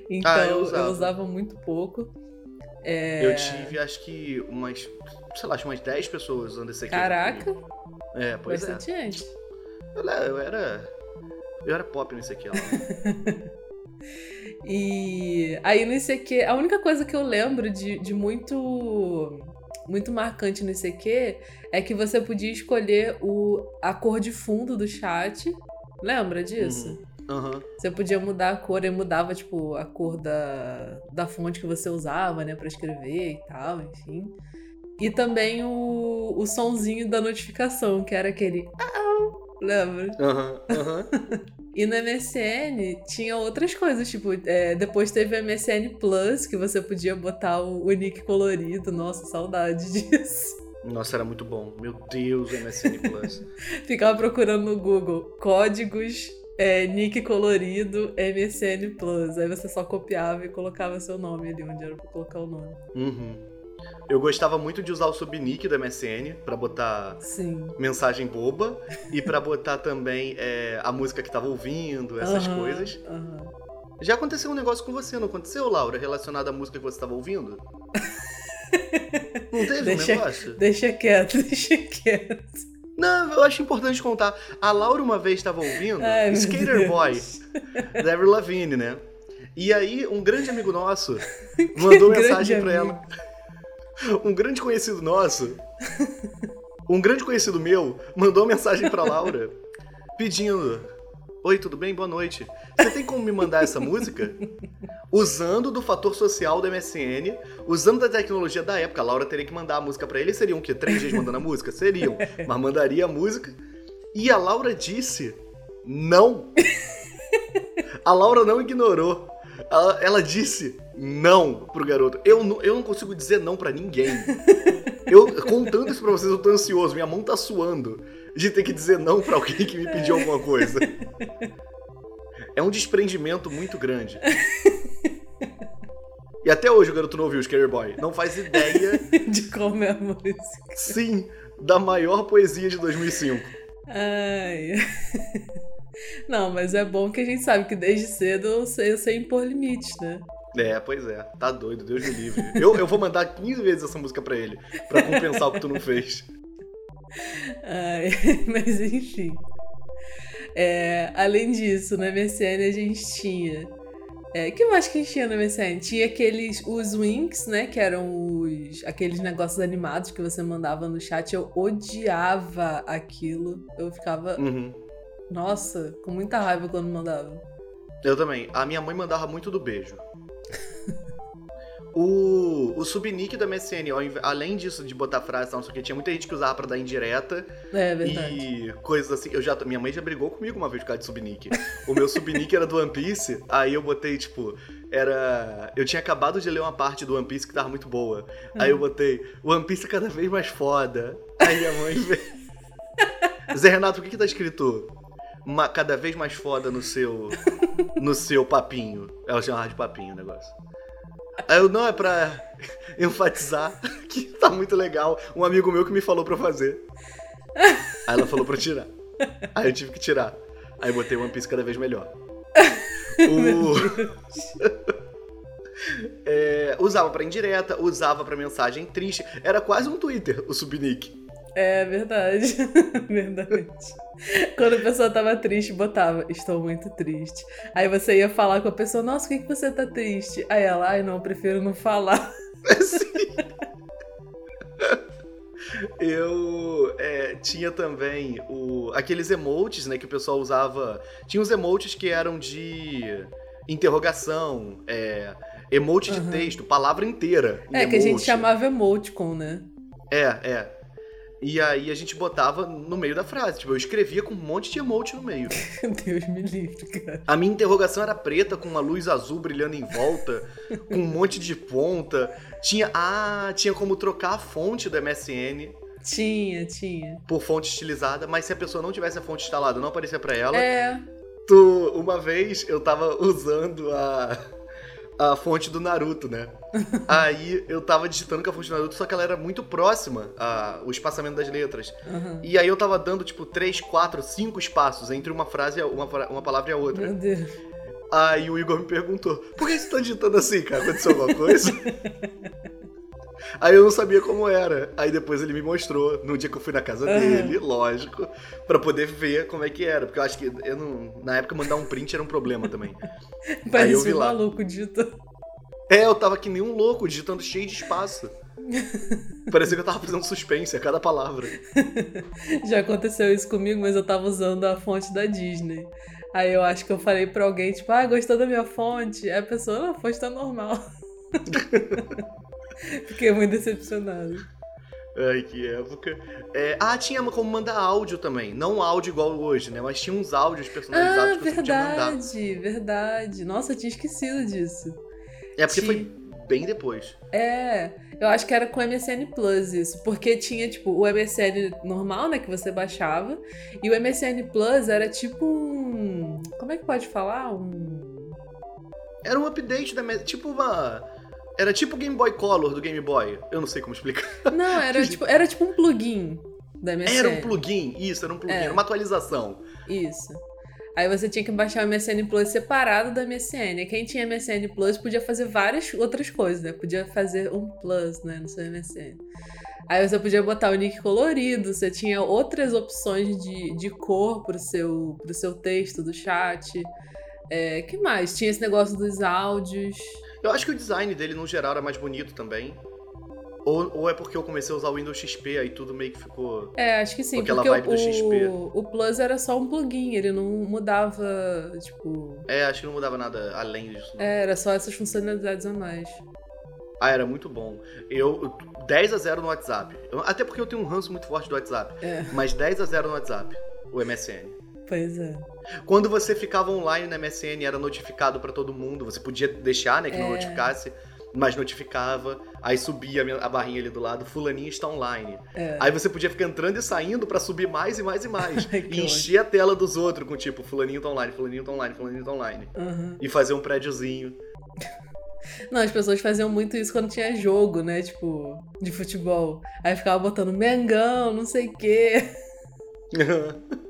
[SPEAKER 1] Então ah, eu, usava. eu, usava. muito pouco.
[SPEAKER 2] É... Eu tive, acho que umas. Sei lá, umas 10 pessoas usando esse aqui.
[SPEAKER 1] Caraca!
[SPEAKER 2] É, pois
[SPEAKER 1] Bastante
[SPEAKER 2] é.
[SPEAKER 1] gente.
[SPEAKER 2] Eu, eu era eu era pop no ICQ lá.
[SPEAKER 1] e aí no ICQ, a única coisa que eu lembro de, de muito muito marcante no ICQ é que você podia escolher o, a cor de fundo do chat. Lembra disso?
[SPEAKER 2] Uhum. Uhum.
[SPEAKER 1] Você podia mudar a cor e mudava, tipo, a cor da, da fonte que você usava, né, pra escrever e tal, enfim. E também o, o sonzinho da notificação, que era aquele. Lembra?
[SPEAKER 2] Aham, uhum, aham.
[SPEAKER 1] E no MSN tinha outras coisas, tipo, é, depois teve o MSN Plus, que você podia botar o, o nick colorido. Nossa, saudade disso.
[SPEAKER 2] Nossa, era muito bom. Meu Deus, o MSN Plus.
[SPEAKER 1] Ficava procurando no Google códigos, é, nick colorido, MSN Plus. Aí você só copiava e colocava seu nome ali onde era pra colocar o nome.
[SPEAKER 2] Uhum. Eu gostava muito de usar o subnick do MSN para botar
[SPEAKER 1] Sim.
[SPEAKER 2] mensagem boba e para botar também é, a música que tava ouvindo, essas
[SPEAKER 1] uhum,
[SPEAKER 2] coisas.
[SPEAKER 1] Uhum.
[SPEAKER 2] Já aconteceu um negócio com você, não aconteceu, Laura, relacionado à música que você estava ouvindo? não teve
[SPEAKER 1] deixa,
[SPEAKER 2] um negócio?
[SPEAKER 1] Deixa quieto, deixa quieto.
[SPEAKER 2] Não, eu acho importante contar. A Laura uma vez estava ouvindo Ai, Skater Boy, da Avril Lavigne, né? E aí, um grande amigo nosso mandou mensagem para ela. Um grande conhecido nosso, um grande conhecido meu, mandou mensagem pra Laura pedindo: Oi, tudo bem? Boa noite. Você tem como me mandar essa música? Usando do fator social do MSN, usando da tecnologia da época, a Laura teria que mandar a música para ele. Seriam o quê? Três dias mandando a música? Seriam. Mas mandaria a música. E a Laura disse: Não. A Laura não ignorou. Ela, ela disse não pro garoto. Eu, eu não consigo dizer não para ninguém. Eu, contando isso pra vocês, eu tô ansioso. Minha mão tá suando de ter que dizer não para alguém que me pediu alguma coisa. É um desprendimento muito grande. E até hoje o garoto não ouviu o Scary Boy. Não faz ideia.
[SPEAKER 1] de como é a música.
[SPEAKER 2] Sim, da maior poesia de 2005.
[SPEAKER 1] Ai. Não, mas é bom que a gente sabe que desde cedo eu sei, eu sei impor limites, né?
[SPEAKER 2] É, pois é. Tá doido, Deus me livre. Eu, eu vou mandar 15 vezes essa música pra ele, pra compensar o que tu não fez.
[SPEAKER 1] Ai, mas enfim. É, além disso, na MSN a gente tinha. É, que mais que a gente tinha na MSN? Tinha aqueles. Os Winks, né? Que eram os. aqueles negócios animados que você mandava no chat. Eu odiava aquilo. Eu ficava.
[SPEAKER 2] Uhum.
[SPEAKER 1] Nossa, com muita raiva quando mandava.
[SPEAKER 2] Eu também. A minha mãe mandava muito do beijo. O, o subnick do MSN, além disso de botar frase não sei o que, tinha muita gente que usava pra dar indireta.
[SPEAKER 1] É verdade.
[SPEAKER 2] E coisas assim. Eu já, minha mãe já brigou comigo uma vez por causa de subnick. o meu subnick era do One Piece, aí eu botei, tipo, era. Eu tinha acabado de ler uma parte do One Piece que tava muito boa. Aí eu botei, One Piece é cada vez mais foda. Aí minha mãe veio. Zé Renato, o que, que tá escrito? Uma, cada vez mais foda no seu. no seu papinho. Ela chamava de papinho o negócio. Aí eu, não, é pra enfatizar que tá muito legal. Um amigo meu que me falou pra fazer. Aí ela falou pra tirar. Aí eu tive que tirar. Aí eu botei One Piece cada vez melhor. O... é, usava pra indireta, usava pra mensagem triste. Era quase um Twitter, o subnick.
[SPEAKER 1] É verdade. verdade. Quando a pessoa tava triste, botava, estou muito triste. Aí você ia falar com a pessoa, nossa, por que, que você tá triste? Aí ela, ai não, prefiro não falar.
[SPEAKER 2] Eu é, tinha também o, aqueles emotes, né, que o pessoal usava. Tinha os emotes que eram de interrogação, é, emote de uhum. texto, palavra inteira.
[SPEAKER 1] É, emote. que a gente chamava emoticon, né?
[SPEAKER 2] É, é. E aí a gente botava no meio da frase. Tipo, eu escrevia com um monte de emote no meio.
[SPEAKER 1] Deus me livre, cara.
[SPEAKER 2] A minha interrogação era preta, com uma luz azul brilhando em volta, com um monte de ponta. Tinha. Ah, tinha como trocar a fonte do MSN.
[SPEAKER 1] Tinha, tinha.
[SPEAKER 2] Por fonte estilizada, mas se a pessoa não tivesse a fonte instalada, não aparecia para ela.
[SPEAKER 1] É.
[SPEAKER 2] Tu, uma vez eu tava usando a a fonte do Naruto, né? aí eu tava digitando com a fonte do Naruto, só que ela era muito próxima ao espaçamento das letras.
[SPEAKER 1] Uhum.
[SPEAKER 2] E aí eu tava dando, tipo, três, quatro, cinco espaços entre uma frase, uma, uma palavra e a outra.
[SPEAKER 1] Meu Deus.
[SPEAKER 2] Aí o Igor me perguntou, por que você tá digitando assim, cara? Aconteceu alguma coisa? Aí eu não sabia como era. Aí depois ele me mostrou, no dia que eu fui na casa uhum. dele, lógico, para poder ver como é que era. Porque eu acho que eu não, na época mandar um print era um problema também.
[SPEAKER 1] Aí eu vi um lá. maluco digitando.
[SPEAKER 2] É, eu tava que nem um louco, digitando cheio de espaço. Parecia que eu tava fazendo suspense a cada palavra.
[SPEAKER 1] Já aconteceu isso comigo, mas eu tava usando a fonte da Disney. Aí eu acho que eu falei pra alguém, tipo, ah, gostou da minha fonte? Aí a pessoa, não, a fonte tá normal. Fiquei muito decepcionado.
[SPEAKER 2] Ai, que época. É, ah, tinha como mandar áudio também. Não áudio igual hoje, né? Mas tinha uns áudios personalizados
[SPEAKER 1] ah, que você verdade, podia mandar. Verdade, verdade. Nossa, eu tinha esquecido disso.
[SPEAKER 2] É porque foi bem depois.
[SPEAKER 1] É, eu acho que era com o MSN Plus isso. Porque tinha, tipo, o MSN normal, né? Que você baixava. E o MSN Plus era tipo um. Como é que pode falar? Um.
[SPEAKER 2] Era um update da. Tipo uma era tipo o Game Boy Color do Game Boy. Eu não sei como explicar.
[SPEAKER 1] Não, era, tipo, era tipo um plugin da MSN.
[SPEAKER 2] Era um plugin, isso, era um plugin, é. era uma atualização.
[SPEAKER 1] Isso. Aí você tinha que baixar o MSN Plus separado da MSN. quem tinha MSN Plus podia fazer várias outras coisas, né? Podia fazer um plus, né, no seu MSN. Aí você podia botar o nick colorido, você tinha outras opções de, de cor pro seu, pro seu texto do chat. É, que mais? Tinha esse negócio dos áudios.
[SPEAKER 2] Eu acho que o design dele, no geral, era mais bonito também. Ou, ou é porque eu comecei a usar o Windows XP, aí tudo meio que ficou.
[SPEAKER 1] É, acho que sim. Aquela porque vibe o, do XP. O Plus era só um plugin, ele não mudava, tipo.
[SPEAKER 2] É, acho que não mudava nada além disso.
[SPEAKER 1] Não. É, era só essas funcionalidades a mais.
[SPEAKER 2] Ah, era muito bom. Eu. 10 a 0 no WhatsApp. Até porque eu tenho um ranço muito forte do WhatsApp.
[SPEAKER 1] É.
[SPEAKER 2] Mas 10 a 0 no WhatsApp. O MSN.
[SPEAKER 1] Pois é.
[SPEAKER 2] Quando você ficava online na MSN, era notificado para todo mundo. Você podia deixar, né, que é. não notificasse, mas notificava. Aí subia a barrinha ali do lado, fulaninho está online.
[SPEAKER 1] É.
[SPEAKER 2] Aí você podia ficar entrando e saindo para subir mais e mais e mais. e encher a tela dos outros com tipo, fulaninho tá online, fulaninho tá online, fulaninho tá online.
[SPEAKER 1] Uhum.
[SPEAKER 2] E fazer um prédiozinho.
[SPEAKER 1] Não, as pessoas faziam muito isso quando tinha jogo, né? Tipo, de futebol. Aí ficava botando Mengão, não sei o quê.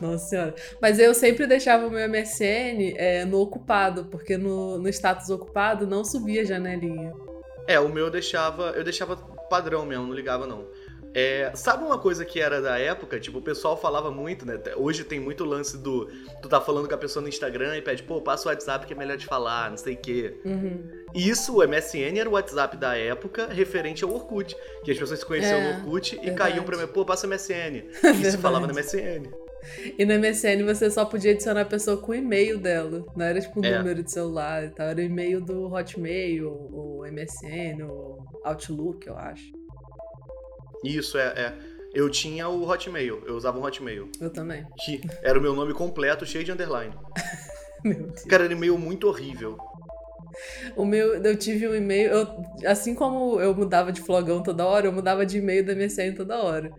[SPEAKER 1] Nossa senhora. Mas eu sempre deixava o meu MSN é, no ocupado, porque no, no status ocupado não subia janelinha.
[SPEAKER 2] É, o meu eu deixava, eu deixava padrão mesmo, não ligava não. É, sabe uma coisa que era da época? Tipo, o pessoal falava muito, né? Hoje tem muito lance do. Tu tá falando com a pessoa no Instagram e pede, pô, passa o WhatsApp que é melhor de falar, não sei o quê.
[SPEAKER 1] Uhum.
[SPEAKER 2] Isso, o MSN era o WhatsApp da época referente ao Orkut. Que as pessoas se conheciam é, no Orkut verdade. e caíam pra mim, pô, passa o MSN. E se falava no MSN.
[SPEAKER 1] E no MSN você só podia adicionar a pessoa com o e-mail dela. Não era tipo o é. número de celular e tal. Era o e-mail do Hotmail, ou MSN, ou Outlook, eu acho.
[SPEAKER 2] Isso, é, é. Eu tinha o Hotmail, eu usava um Hotmail.
[SPEAKER 1] Eu também.
[SPEAKER 2] Que era o meu nome completo, cheio de underline.
[SPEAKER 1] meu Deus.
[SPEAKER 2] Cara, era um e-mail muito horrível.
[SPEAKER 1] O meu, eu tive um e-mail, eu, assim como eu mudava de flogão toda hora, eu mudava de e-mail da MSN toda hora.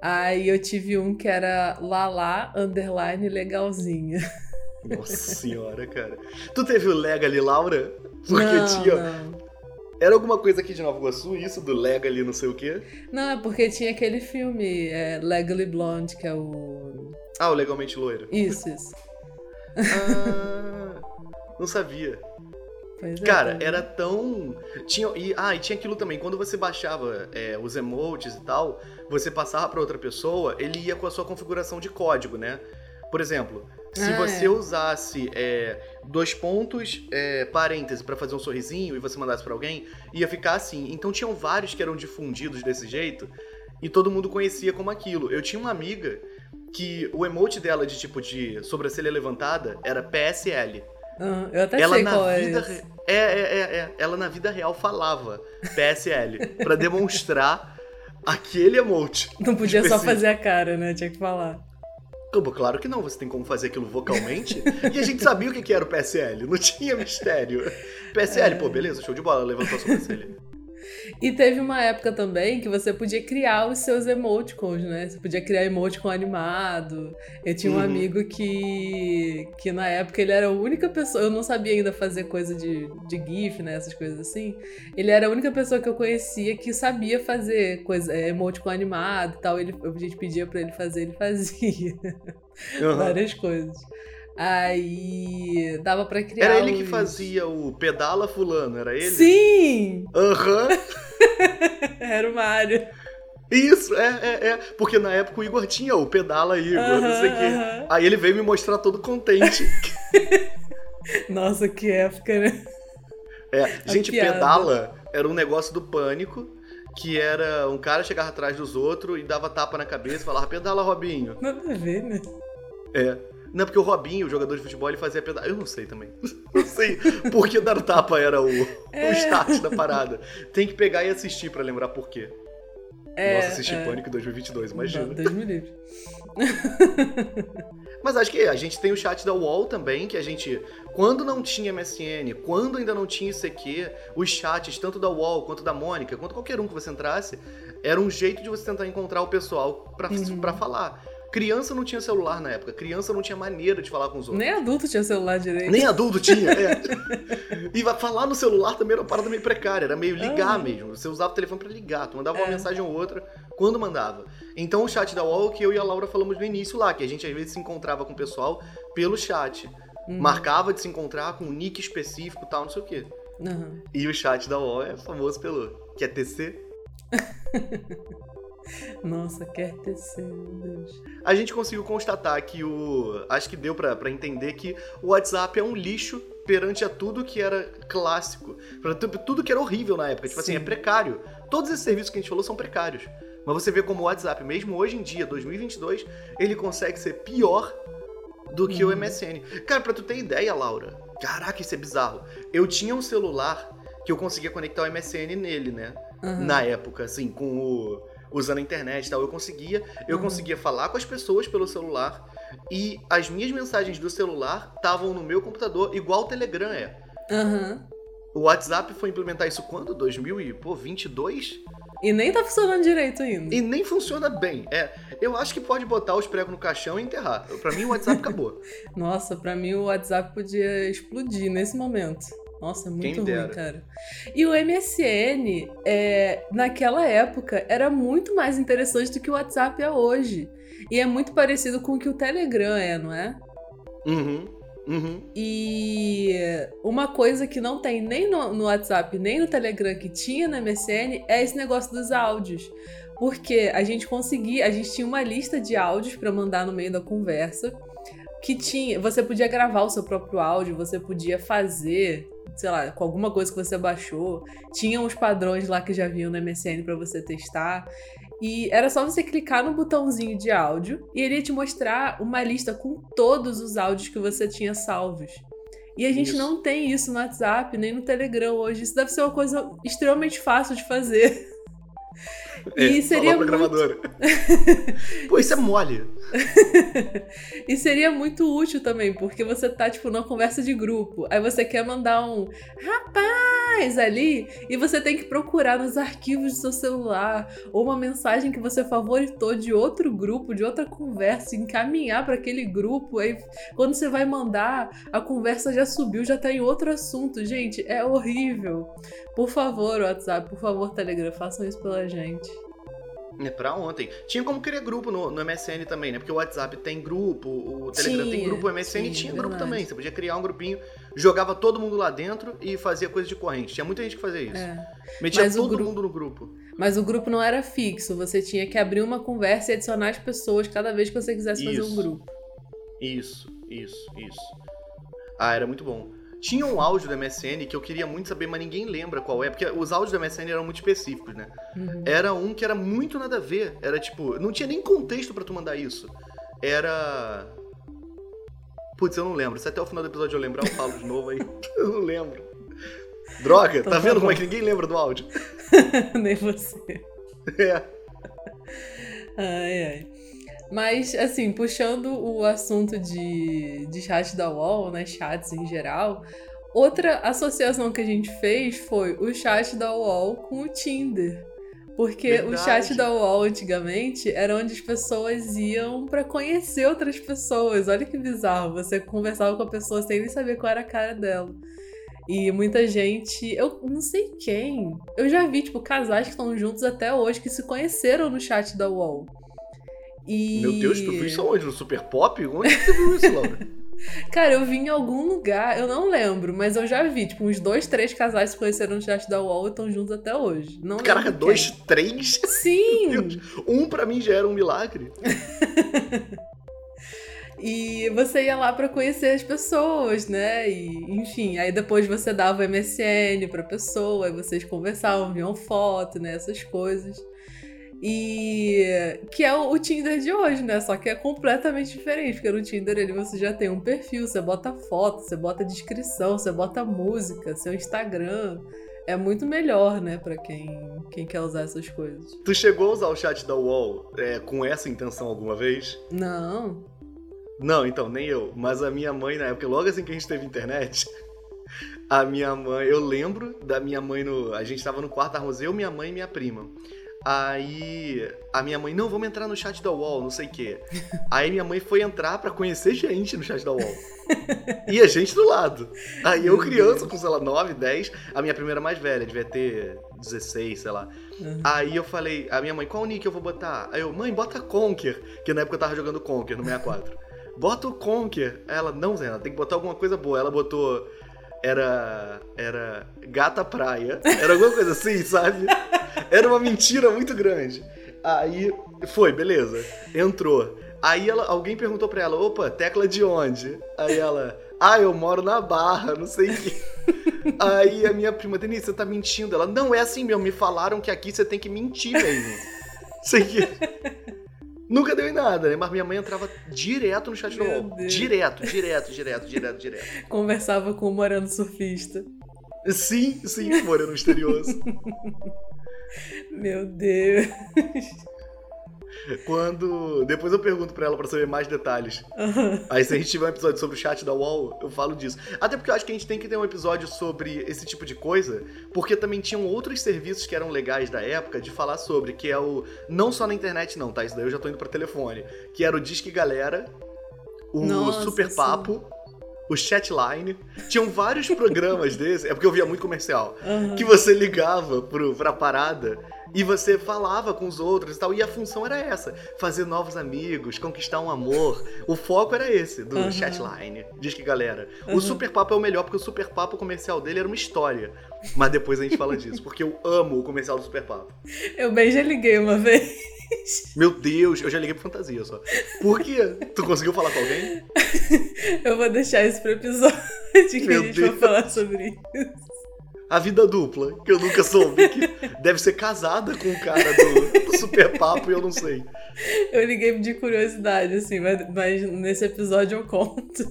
[SPEAKER 1] Aí eu tive um que era Lala underline legalzinha.
[SPEAKER 2] Nossa senhora, cara. Tu teve o Legally Laura?
[SPEAKER 1] Porque não, tinha. Não.
[SPEAKER 2] Era alguma coisa aqui de Nova Iguaçu, isso do Legally não sei o quê?
[SPEAKER 1] Não, é porque tinha aquele filme, é, Legally Blonde, que é o.
[SPEAKER 2] Ah, o Legalmente Loiro.
[SPEAKER 1] Isso, isso.
[SPEAKER 2] Ah, não sabia.
[SPEAKER 1] Pois é,
[SPEAKER 2] Cara, é, era tão. Tinha... E, ah, e tinha aquilo também. Quando você baixava é, os emotes e tal, você passava para outra pessoa, ele ia com a sua configuração de código, né? Por exemplo, se ah, você é. usasse é, dois pontos, é, parêntese, para fazer um sorrisinho e você mandasse para alguém, ia ficar assim. Então tinham vários que eram difundidos desse jeito e todo mundo conhecia como aquilo. Eu tinha uma amiga que o emote dela de tipo de sobrancelha levantada era PSL.
[SPEAKER 1] Uhum, eu até ela sei
[SPEAKER 2] na
[SPEAKER 1] qual é
[SPEAKER 2] vida
[SPEAKER 1] é,
[SPEAKER 2] é, é, é, Ela na vida real falava PSL para demonstrar aquele emote.
[SPEAKER 1] Não podia
[SPEAKER 2] específico.
[SPEAKER 1] só fazer a cara, né? Tinha que falar.
[SPEAKER 2] Claro que não, você tem como fazer aquilo vocalmente. e a gente sabia o que era o PSL, não tinha mistério. PSL,
[SPEAKER 1] É.
[SPEAKER 2] pô, beleza, show de bola, levantou seu PSL.
[SPEAKER 1] E teve uma época também que você podia criar os seus emoticons, né? Você podia criar emoticon animado. Eu tinha um
[SPEAKER 2] Uhum.
[SPEAKER 1] amigo que, que na época ele era a única pessoa. Eu não sabia ainda fazer coisa de, de GIF, né? Essas coisas assim. Ele era a única pessoa que eu conhecia que sabia fazer coisa, é, emoticon animado e tal. Ele, a gente pedia pra ele fazer, ele fazia.
[SPEAKER 2] Aham.
[SPEAKER 1] Várias coisas. Aí dava pra criar.
[SPEAKER 2] Era ele que fazia o pedala fulano, era ele?
[SPEAKER 1] Sim!
[SPEAKER 2] Aham.
[SPEAKER 1] Era o Mário.
[SPEAKER 2] Isso, é, é, é. Porque na época o Igor tinha o pedala Igor, não sei o quê.
[SPEAKER 1] aham.
[SPEAKER 2] Aí ele veio me mostrar todo contente.
[SPEAKER 1] Nossa, que época, né?
[SPEAKER 2] É, gente,
[SPEAKER 1] piada.
[SPEAKER 2] pedala era um negócio do pânico, que era um cara chegava atrás dos outros e dava tapa na cabeça e falava, pedala, Robinho.
[SPEAKER 1] Nada a ver, né?
[SPEAKER 2] É. Não, porque o Robinho, o jogador de futebol, ele fazia pedala. Eu não sei também. Não sei por que dar tapa era o,
[SPEAKER 1] É.
[SPEAKER 2] o start da parada. Tem que pegar e assistir pra lembrar por quê.
[SPEAKER 1] É,
[SPEAKER 2] Nossa, assistir
[SPEAKER 1] é.
[SPEAKER 2] Pânico 2022, imagina.
[SPEAKER 1] Não, Deus me livre.
[SPEAKER 2] Mas acho que a gente tem o chat da UOL também, que a gente, quando não tinha MSN, quando ainda não tinha ICQ, os chats, tanto da UOL quanto da Mônica, quanto qualquer um que você entrasse, era um jeito de você tentar encontrar o pessoal pra,
[SPEAKER 1] Uhum.
[SPEAKER 2] pra falar. Criança não tinha celular na época, criança não tinha maneira de falar com os outros.
[SPEAKER 1] Nem adulto tinha celular direito.
[SPEAKER 2] Nem adulto tinha, é. E falar no celular também era uma parada meio precária, era meio ligar
[SPEAKER 1] Ah.
[SPEAKER 2] mesmo. Você usava o telefone pra ligar, tu mandava uma
[SPEAKER 1] É.
[SPEAKER 2] mensagem ou outra quando mandava. Então o chat da UOL que eu e a Laura falamos no início lá, que a gente às vezes se encontrava com o pessoal pelo chat.
[SPEAKER 1] Uhum.
[SPEAKER 2] Marcava de se encontrar com um nick específico e tal, não sei o quê.
[SPEAKER 1] Aham.
[SPEAKER 2] E o chat da UOL é famoso pelo. Quer TC?
[SPEAKER 1] Nossa, quer tecer, meu Deus.
[SPEAKER 2] A gente conseguiu constatar que o. Acho que deu pra, pra entender que o WhatsApp é um lixo perante a tudo que era clássico. Tu- tudo que era horrível na época. Tipo assim,
[SPEAKER 1] Sim.
[SPEAKER 2] é precário. Todos esses serviços que a gente falou são precários. Mas você vê como o WhatsApp, mesmo hoje em dia, 2022, ele consegue ser pior do que o
[SPEAKER 1] Uhum.
[SPEAKER 2] MSN. Cara, pra tu ter ideia, Laura. Caraca, isso é bizarro. Eu tinha um celular que eu conseguia conectar o MSN nele, né?
[SPEAKER 1] Aham.
[SPEAKER 2] na época, assim, com o. usando a internet e tal, eu conseguia. Eu
[SPEAKER 1] Uhum.
[SPEAKER 2] conseguia falar com as pessoas pelo celular. E as minhas mensagens do celular estavam no meu computador, igual o Telegram é.
[SPEAKER 1] Aham.
[SPEAKER 2] O WhatsApp foi implementar isso quando? 2022?
[SPEAKER 1] E nem tá funcionando direito ainda.
[SPEAKER 2] E nem funciona bem. É, eu acho que pode botar os pregos no caixão e enterrar. Pra mim o WhatsApp acabou.
[SPEAKER 1] Nossa, pra mim o WhatsApp podia explodir nesse momento. Nossa, é muito
[SPEAKER 2] Quem
[SPEAKER 1] ruim,
[SPEAKER 2] dera.
[SPEAKER 1] cara. E o MSN, é, naquela época, era muito mais interessante do que o WhatsApp é hoje. E é muito parecido com o que o Telegram é, não é?
[SPEAKER 2] Uhum. Uhum.
[SPEAKER 1] E uma coisa que não tem nem no, no WhatsApp, nem no Telegram que tinha no MSN é esse negócio dos áudios. Porque a gente conseguia, a gente tinha uma lista de áudios pra mandar no meio da conversa. Que tinha, você podia gravar o seu próprio áudio, você podia fazer, sei lá, com alguma coisa que você baixou. Tinha uns padrões lá que já vinham no MSN pra você testar. E era só você clicar no botãozinho de áudio e ele ia te mostrar uma lista com todos os áudios que você tinha salvos. E a gente
[SPEAKER 2] Isso.
[SPEAKER 1] não tem isso no WhatsApp, nem no Telegram hoje. Isso deve ser uma coisa extremamente fácil de fazer. E
[SPEAKER 2] É,
[SPEAKER 1] seria
[SPEAKER 2] falou pra
[SPEAKER 1] muito-.
[SPEAKER 2] Pô, isso é mole.
[SPEAKER 1] e seria muito útil também, porque você tá, tipo, numa conversa de grupo. Aí você quer mandar um rapaz ali, e você tem que procurar nos arquivos do seu celular, ou uma mensagem que você favoritou de outro grupo, de outra conversa, encaminhar para aquele grupo. Aí quando você vai mandar, a conversa já subiu, já tá em outro assunto. Gente, é horrível. Por favor, WhatsApp, por favor, Telegram, façam isso pela gente.
[SPEAKER 2] É pra ontem. Tinha como criar grupo no, no MSN também, né? Porque o WhatsApp tem grupo, o Telegram tem
[SPEAKER 1] Tinha,
[SPEAKER 2] grupo, o MSN
[SPEAKER 1] sim,
[SPEAKER 2] tinha grupo
[SPEAKER 1] verdade.
[SPEAKER 2] também. Você podia criar um grupinho, jogava todo mundo lá dentro e fazia coisa de corrente. Tinha muita gente que fazia isso.
[SPEAKER 1] É.
[SPEAKER 2] Metia
[SPEAKER 1] Mas
[SPEAKER 2] todo mundo no grupo.
[SPEAKER 1] Mas o grupo não era fixo, você tinha que abrir uma conversa e adicionar as pessoas cada vez que você quisesse fazer um
[SPEAKER 2] Isso.
[SPEAKER 1] grupo.
[SPEAKER 2] Isso, isso, isso. Ah, era muito bom. Tinha um áudio do MSN que eu queria muito saber, mas ninguém lembra qual é, porque os áudios do MSN eram muito específicos, né?
[SPEAKER 1] Uhum.
[SPEAKER 2] Era um que era muito nada a ver. Era tipo, não tinha nem contexto pra tu mandar isso. Era. Putz, eu não lembro. Se até o final do episódio eu lembrar, eu falo de novo aí. eu não lembro. Droga, tá
[SPEAKER 1] tá
[SPEAKER 2] vendo
[SPEAKER 1] bom.
[SPEAKER 2] como é que ninguém lembra do áudio?
[SPEAKER 1] Nem você.
[SPEAKER 2] É.
[SPEAKER 1] Ai, ai. Mas, assim, puxando o assunto de, de chat da UOL, né? Chats em geral. Outra associação que a gente fez foi o chat da UOL com o Tinder. Porque Verdade. o chat da UOL antigamente era onde as pessoas iam para conhecer outras pessoas. Olha que bizarro. Você conversava com a pessoa sem nem saber qual era a cara dela. E muita gente, eu não sei quem, eu já vi, tipo, casais que estão juntos até hoje que se conheceram no chat da UOL.
[SPEAKER 2] E... Meu Deus, tu viu isso onde? No Super Pop? Onde você viu isso, Laura?
[SPEAKER 1] Cara, eu vi em algum lugar, eu não lembro, mas eu já vi, tipo, uns dois, três casais se conheceram no chat da UOL e estão juntos até hoje. Não
[SPEAKER 2] Caraca, dois, três?
[SPEAKER 1] Sim!
[SPEAKER 2] Um para mim já era um milagre.
[SPEAKER 1] E você ia lá para conhecer as pessoas, né? E, enfim, aí depois você dava MSN pra pessoa, aí vocês conversavam, viam foto, né? Essas coisas. E que é o, Tinder de hoje, né? Só que é completamente diferente, porque no Tinder ele você já tem um perfil, você bota foto, você bota descrição, você bota música, seu Instagram. É muito melhor, né, para quem, quem quer usar essas coisas.
[SPEAKER 2] Tu chegou a usar o chat da UOL é, com essa intenção alguma vez?
[SPEAKER 1] Não.
[SPEAKER 2] Não, então, nem eu. Mas a minha mãe, na época, logo assim que a gente teve internet, a minha mãe, eu lembro da minha mãe no. A gente tava no quarto da eu, minha mãe e minha prima. Aí a minha mãe, não, vamos entrar no chat da UOL, não sei o quê. Aí minha mãe foi entrar para conhecer gente no chat da UOL. e a gente do lado. Aí eu, criança, com, sei lá, 9, 10, a minha primeira mais velha, devia ter 16, sei lá. Uhum. Aí eu falei, a minha mãe, qual nick eu vou botar? Aí eu, mãe, bota Conker, que na época eu tava jogando Conker no 64. Bota o Conker. Ela, não, Zé, ela tem que botar alguma coisa boa. Ela botou era era gata praia, era alguma coisa assim, sabe? Era uma mentira muito grande. Aí foi, beleza, entrou. Aí ela, alguém perguntou pra ela, opa, tecla de onde? Aí ela, ah, eu moro na Barra, não sei o que. Aí a minha prima, Denise, você tá mentindo? Ela, não, é assim mesmo, me falaram que aqui você tem que mentir mesmo. Sei que... Nunca deu em nada, né? Mas minha mãe entrava direto no chat do UOL. Direto, direto, direto, direto, direto.
[SPEAKER 1] Conversava com o moreno surfista.
[SPEAKER 2] Sim, sim, moreno misterioso.
[SPEAKER 1] Meu Deus.
[SPEAKER 2] Quando. Depois eu pergunto pra ela pra saber mais detalhes. Uhum. Aí, se a gente tiver um episódio sobre o chat da UOL, eu falo disso. Até porque eu acho que a gente tem que ter um episódio sobre esse tipo de coisa, porque também tinham outros serviços que eram legais da época de falar sobre, que é o. Não só na internet, não, tá? Isso daí eu já tô indo pra telefone. Que era o Disque Galera, o Nossa, Super Papo. Sim o Chatline. Tinham vários programas desses, é porque eu via muito comercial, uhum. que você ligava pro, pra parada e você falava com os outros e tal. E a função era essa: fazer novos amigos, conquistar um amor. O foco era esse, do uhum. chatline. Diz que, galera. Uhum. O Super Papo é o melhor, porque o Super Papo comercial dele era uma história. Mas depois a gente fala disso, porque eu amo o comercial do Super Papo.
[SPEAKER 1] Eu bem já liguei uma vez.
[SPEAKER 2] Meu Deus, eu já liguei pro fantasia só. Por quê? Tu conseguiu falar com alguém?
[SPEAKER 1] Eu vou deixar isso pro episódio que Meu a gente Deus. vai falar sobre isso.
[SPEAKER 2] A vida dupla, que eu nunca soube, que deve ser casada com o cara do, do Super Papo e eu não sei.
[SPEAKER 1] Eu liguei de curiosidade, assim, mas, mas nesse episódio eu conto.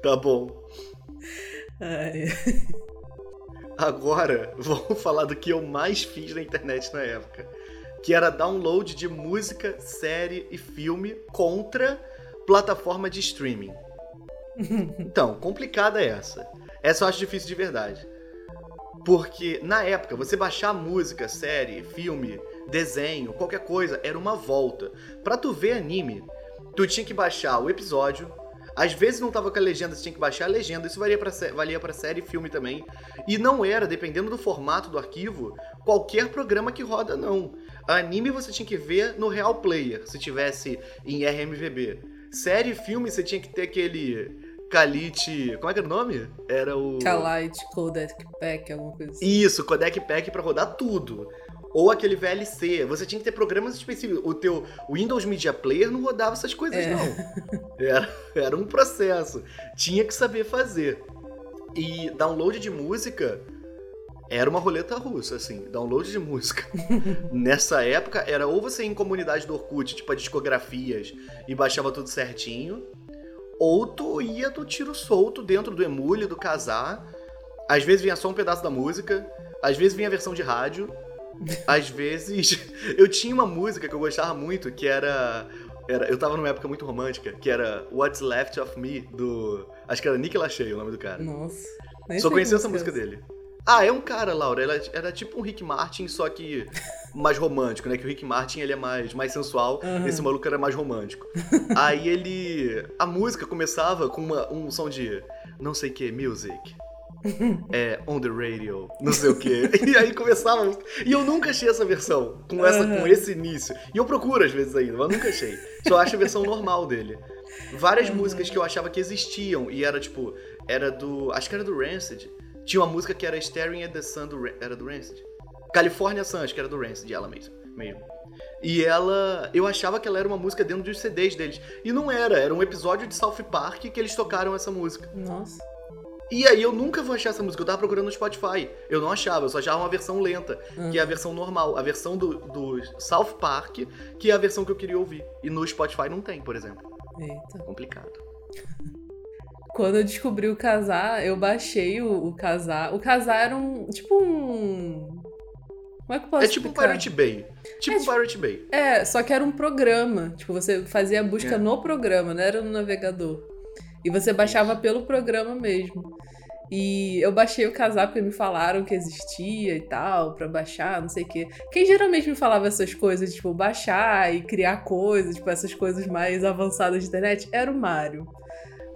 [SPEAKER 2] Tá bom.
[SPEAKER 1] Ai.
[SPEAKER 2] Agora, vamos falar do que eu mais fiz na internet na época que era download de música, série e filme contra plataforma de streaming. então, complicada é essa. Essa eu acho difícil de verdade. Porque na época, você baixar música, série, filme, desenho, qualquer coisa, era uma volta. Pra tu ver anime, tu tinha que baixar o episódio. Às vezes não tava com a legenda, você tinha que baixar a legenda. Isso valia pra, valia pra série e filme também. E não era, dependendo do formato do arquivo, qualquer programa que roda, não. Anime você tinha que ver no Real Player, se tivesse em RMVB. Série e filme você tinha que ter aquele Kalite. Como é que era o nome? Era o.
[SPEAKER 1] Kalite Codec Pack, alguma coisa assim.
[SPEAKER 2] Isso, Codec Pack pra rodar tudo. Ou aquele VLC. Você tinha que ter programas específicos. O teu Windows Media Player não rodava essas coisas, é. não. Era, era um processo. Tinha que saber fazer. E download de música era uma roleta russa, assim, download de música. Nessa época, era ou você ia em comunidade do Orkut, tipo a discografias, e baixava tudo certinho, ou tu ia do tiro solto dentro do emule, do casar. Às vezes vinha só um pedaço da música, às vezes vinha a versão de rádio, Às vezes, eu tinha uma música que eu gostava muito, que era. era eu tava numa época muito romântica, que era What's Left of Me, do. Acho que era Nick Lachey o nome do cara.
[SPEAKER 1] Nossa.
[SPEAKER 2] Só conhecia essa música dele. Ah, é um cara, Laura. Ela era tipo um Rick Martin, só que mais romântico, né? Que o Rick Martin ele é mais, mais sensual, uhum. esse maluco era mais romântico. Aí ele. A música começava com uma, um som de não sei que, music. é, on the radio, não sei o que. E aí começava. E eu nunca achei essa versão, com, essa, uhum. com esse início. E eu procuro às vezes ainda, mas nunca achei. Só acho a versão normal dele. Várias uhum. músicas que eu achava que existiam, e era tipo, era do. Acho que era do Rancid. Tinha uma música que era Staring at the Sun, do, era do Rancid. California Sun, acho que era do Rancid, ela mesmo. mesmo. E ela. Eu achava que ela era uma música dentro dos CDs deles. E não era, era um episódio de South Park que eles tocaram essa música.
[SPEAKER 1] Nossa.
[SPEAKER 2] E aí eu nunca vou achar essa música. Eu tava procurando no Spotify. Eu não achava, eu só achava uma versão lenta, uhum. que é a versão normal. A versão do, do South Park, que é a versão que eu queria ouvir. E no Spotify não tem, por exemplo.
[SPEAKER 1] Eita.
[SPEAKER 2] Complicado.
[SPEAKER 1] Quando eu descobri o casar, eu baixei o, o casar. O casar era um. Tipo um. Como é que eu posso
[SPEAKER 2] É tipo
[SPEAKER 1] explicar?
[SPEAKER 2] Pirate Bay. Tipo, é, tipo Pirate Bay.
[SPEAKER 1] É, só que era um programa. Tipo, você fazia a busca é. no programa, não era no navegador. E você baixava pelo programa mesmo. E eu baixei o casar porque me falaram que existia e tal, pra baixar, não sei o quê. Quem geralmente me falava essas coisas, tipo, baixar e criar coisas, tipo, essas coisas mais avançadas de internet, era o Mário.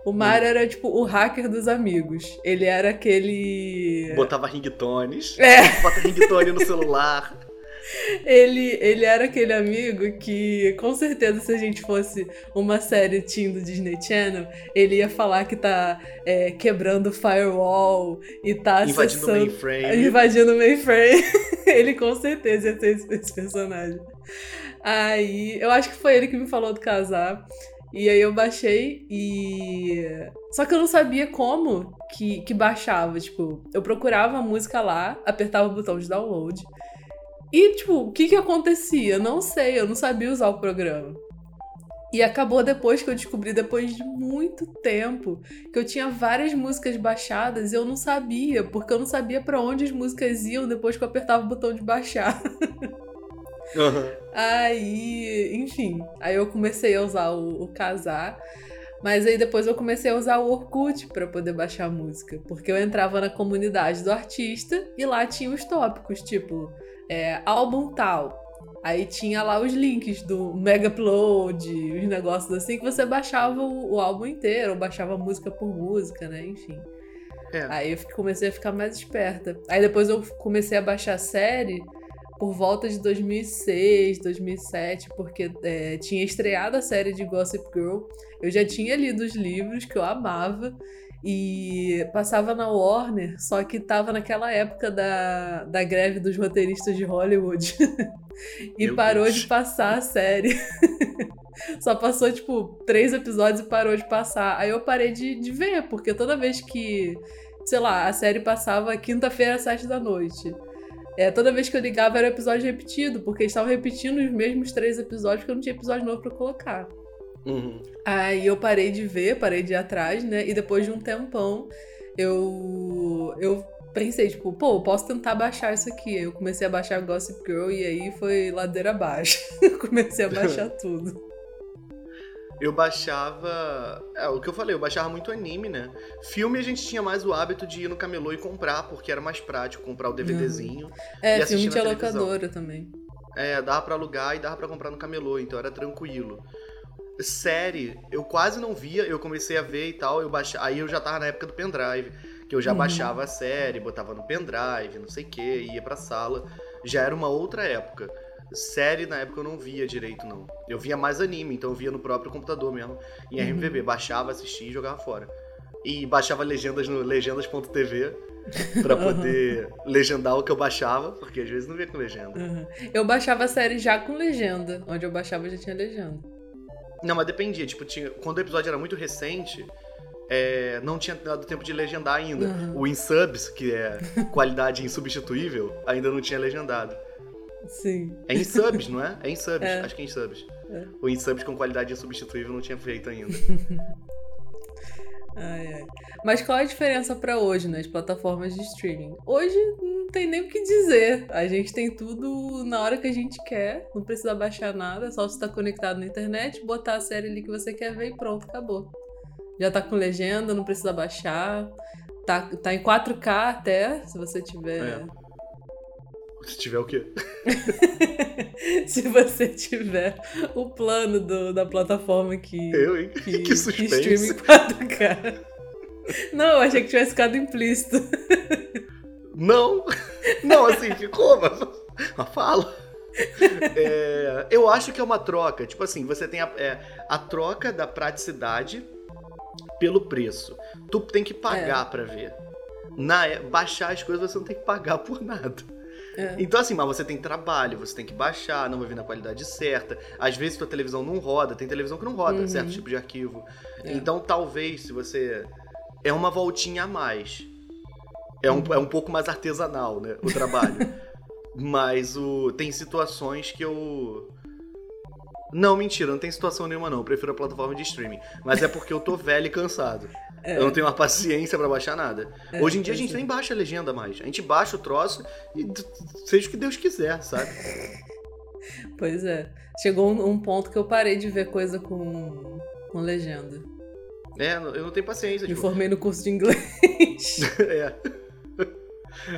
[SPEAKER 1] O Mario era tipo o hacker dos amigos. Ele era aquele.
[SPEAKER 2] Botava ringtones.
[SPEAKER 1] É.
[SPEAKER 2] Bota ringtone no celular.
[SPEAKER 1] Ele, ele era aquele amigo que, com certeza, se a gente fosse uma série teen do Disney Channel, ele ia falar que tá é, quebrando firewall e tá
[SPEAKER 2] invadindo
[SPEAKER 1] acessando,
[SPEAKER 2] mainframe.
[SPEAKER 1] Invadindo o mainframe. ele com certeza ia ser esse, esse personagem. Aí, eu acho que foi ele que me falou do casar. E aí eu baixei e. Só que eu não sabia como que, que baixava. Tipo, eu procurava a música lá, apertava o botão de download. E, tipo, o que que acontecia? Não sei, eu não sabia usar o programa. E acabou depois que eu descobri, depois de muito tempo, que eu tinha várias músicas baixadas e eu não sabia, porque eu não sabia para onde as músicas iam depois que eu apertava o botão de baixar.
[SPEAKER 2] Uhum.
[SPEAKER 1] Aí, enfim, aí eu comecei a usar o, o casar. Mas aí depois eu comecei a usar o Orkut para poder baixar a música. Porque eu entrava na comunidade do artista e lá tinha os tópicos, tipo, é, álbum tal. Aí tinha lá os links do Mega Upload, os negócios assim, que você baixava o, o álbum inteiro, ou baixava música por música, né? Enfim.
[SPEAKER 2] É.
[SPEAKER 1] Aí eu comecei a ficar mais esperta. Aí depois eu comecei a baixar série por volta de 2006, 2007, porque é, tinha estreado a série de Gossip Girl. Eu já tinha lido os livros que eu amava e passava na Warner, só que tava naquela época da, da greve dos roteiristas de Hollywood. e Meu parou Deus. de passar a série. só passou, tipo, três episódios e parou de passar. Aí eu parei de, de ver, porque toda vez que, sei lá, a série passava quinta-feira às sete da noite. É, toda vez que eu ligava era episódio repetido, porque eles estavam repetindo os mesmos três episódios, porque eu não tinha episódio novo pra colocar.
[SPEAKER 2] Uhum.
[SPEAKER 1] Aí eu parei de ver, parei de ir atrás, né? E depois de um tempão, eu, eu pensei, tipo, pô, posso tentar baixar isso aqui. Eu comecei a baixar Gossip Girl e aí foi ladeira abaixo. comecei a baixar tudo
[SPEAKER 2] eu baixava. É o que eu falei, eu baixava muito anime, né? Filme a gente tinha mais o hábito de ir no camelô e comprar, porque era mais prático comprar o DVDzinho. Uhum.
[SPEAKER 1] É, filme tinha locadora também.
[SPEAKER 2] É, dava pra alugar e dava pra comprar no camelô, então era tranquilo. Série, eu quase não via, eu comecei a ver e tal, eu baixava, aí eu já tava na época do pendrive, que eu já uhum. baixava a série, botava no pendrive, não sei o que, ia pra sala. Já era uma outra época. Série na época eu não via direito, não. Eu via mais anime, então eu via no próprio computador mesmo, em uhum. RMVB. Baixava, assistia e jogava fora. E baixava legendas no legendas.tv para poder uhum. legendar o que eu baixava, porque às vezes não via com legenda.
[SPEAKER 1] Uhum. Eu baixava a série já com legenda. Onde eu baixava já tinha legenda.
[SPEAKER 2] Não, mas dependia. Tipo, tinha, quando o episódio era muito recente, é, não tinha dado tempo de legendar ainda. Uhum. O InSubs, que é qualidade insubstituível, ainda não tinha legendado.
[SPEAKER 1] Sim.
[SPEAKER 2] É em subs, não é? É em subs,
[SPEAKER 1] é.
[SPEAKER 2] acho que é em subs.
[SPEAKER 1] É.
[SPEAKER 2] O em subs com qualidade insubstituível não tinha feito ainda.
[SPEAKER 1] ai, ai. Mas qual a diferença para hoje nas plataformas de streaming? Hoje, hum, tem nem o que dizer. A gente tem tudo na hora que a gente quer, não precisa baixar nada, é só você estar tá conectado na internet, botar a série ali que você quer ver e pronto, acabou. Já tá com legenda, não precisa baixar. Tá, tá em 4K até, se você tiver. É.
[SPEAKER 2] Se tiver o quê?
[SPEAKER 1] se você tiver o plano do, da plataforma que.
[SPEAKER 2] Eu, hein? Que, que suspense.
[SPEAKER 1] Que stream em 4K. Não, eu achei que tivesse ficado implícito.
[SPEAKER 2] Não! Não, assim, ficou, mas, fala. É, eu acho que é uma troca. Tipo assim, você tem a, é, a troca da praticidade pelo preço. Tu tem que pagar é. para ver. Na, baixar as coisas você não tem que pagar por nada. É. Então, assim, mas você tem trabalho, você tem que baixar, não vai vir na qualidade certa. Às vezes tua televisão não roda, tem televisão que não roda uhum. certo tipo de arquivo. É. Então, talvez, se você. É uma voltinha a mais. É um, é um pouco mais artesanal, né? O trabalho. Mas o, tem situações que eu. Não, mentira, não tem situação nenhuma não. Eu prefiro a plataforma de streaming. Mas é porque eu tô velho e cansado. É. Eu não tenho uma paciência para baixar nada. É, Hoje em dia a gente é. nem baixa a legenda mais. A gente baixa o troço e seja o que Deus quiser, sabe?
[SPEAKER 1] Pois é. Chegou um ponto que eu parei de ver coisa com, com legenda.
[SPEAKER 2] É, eu não tenho paciência.
[SPEAKER 1] Me tipo... formei no curso de inglês.
[SPEAKER 2] é.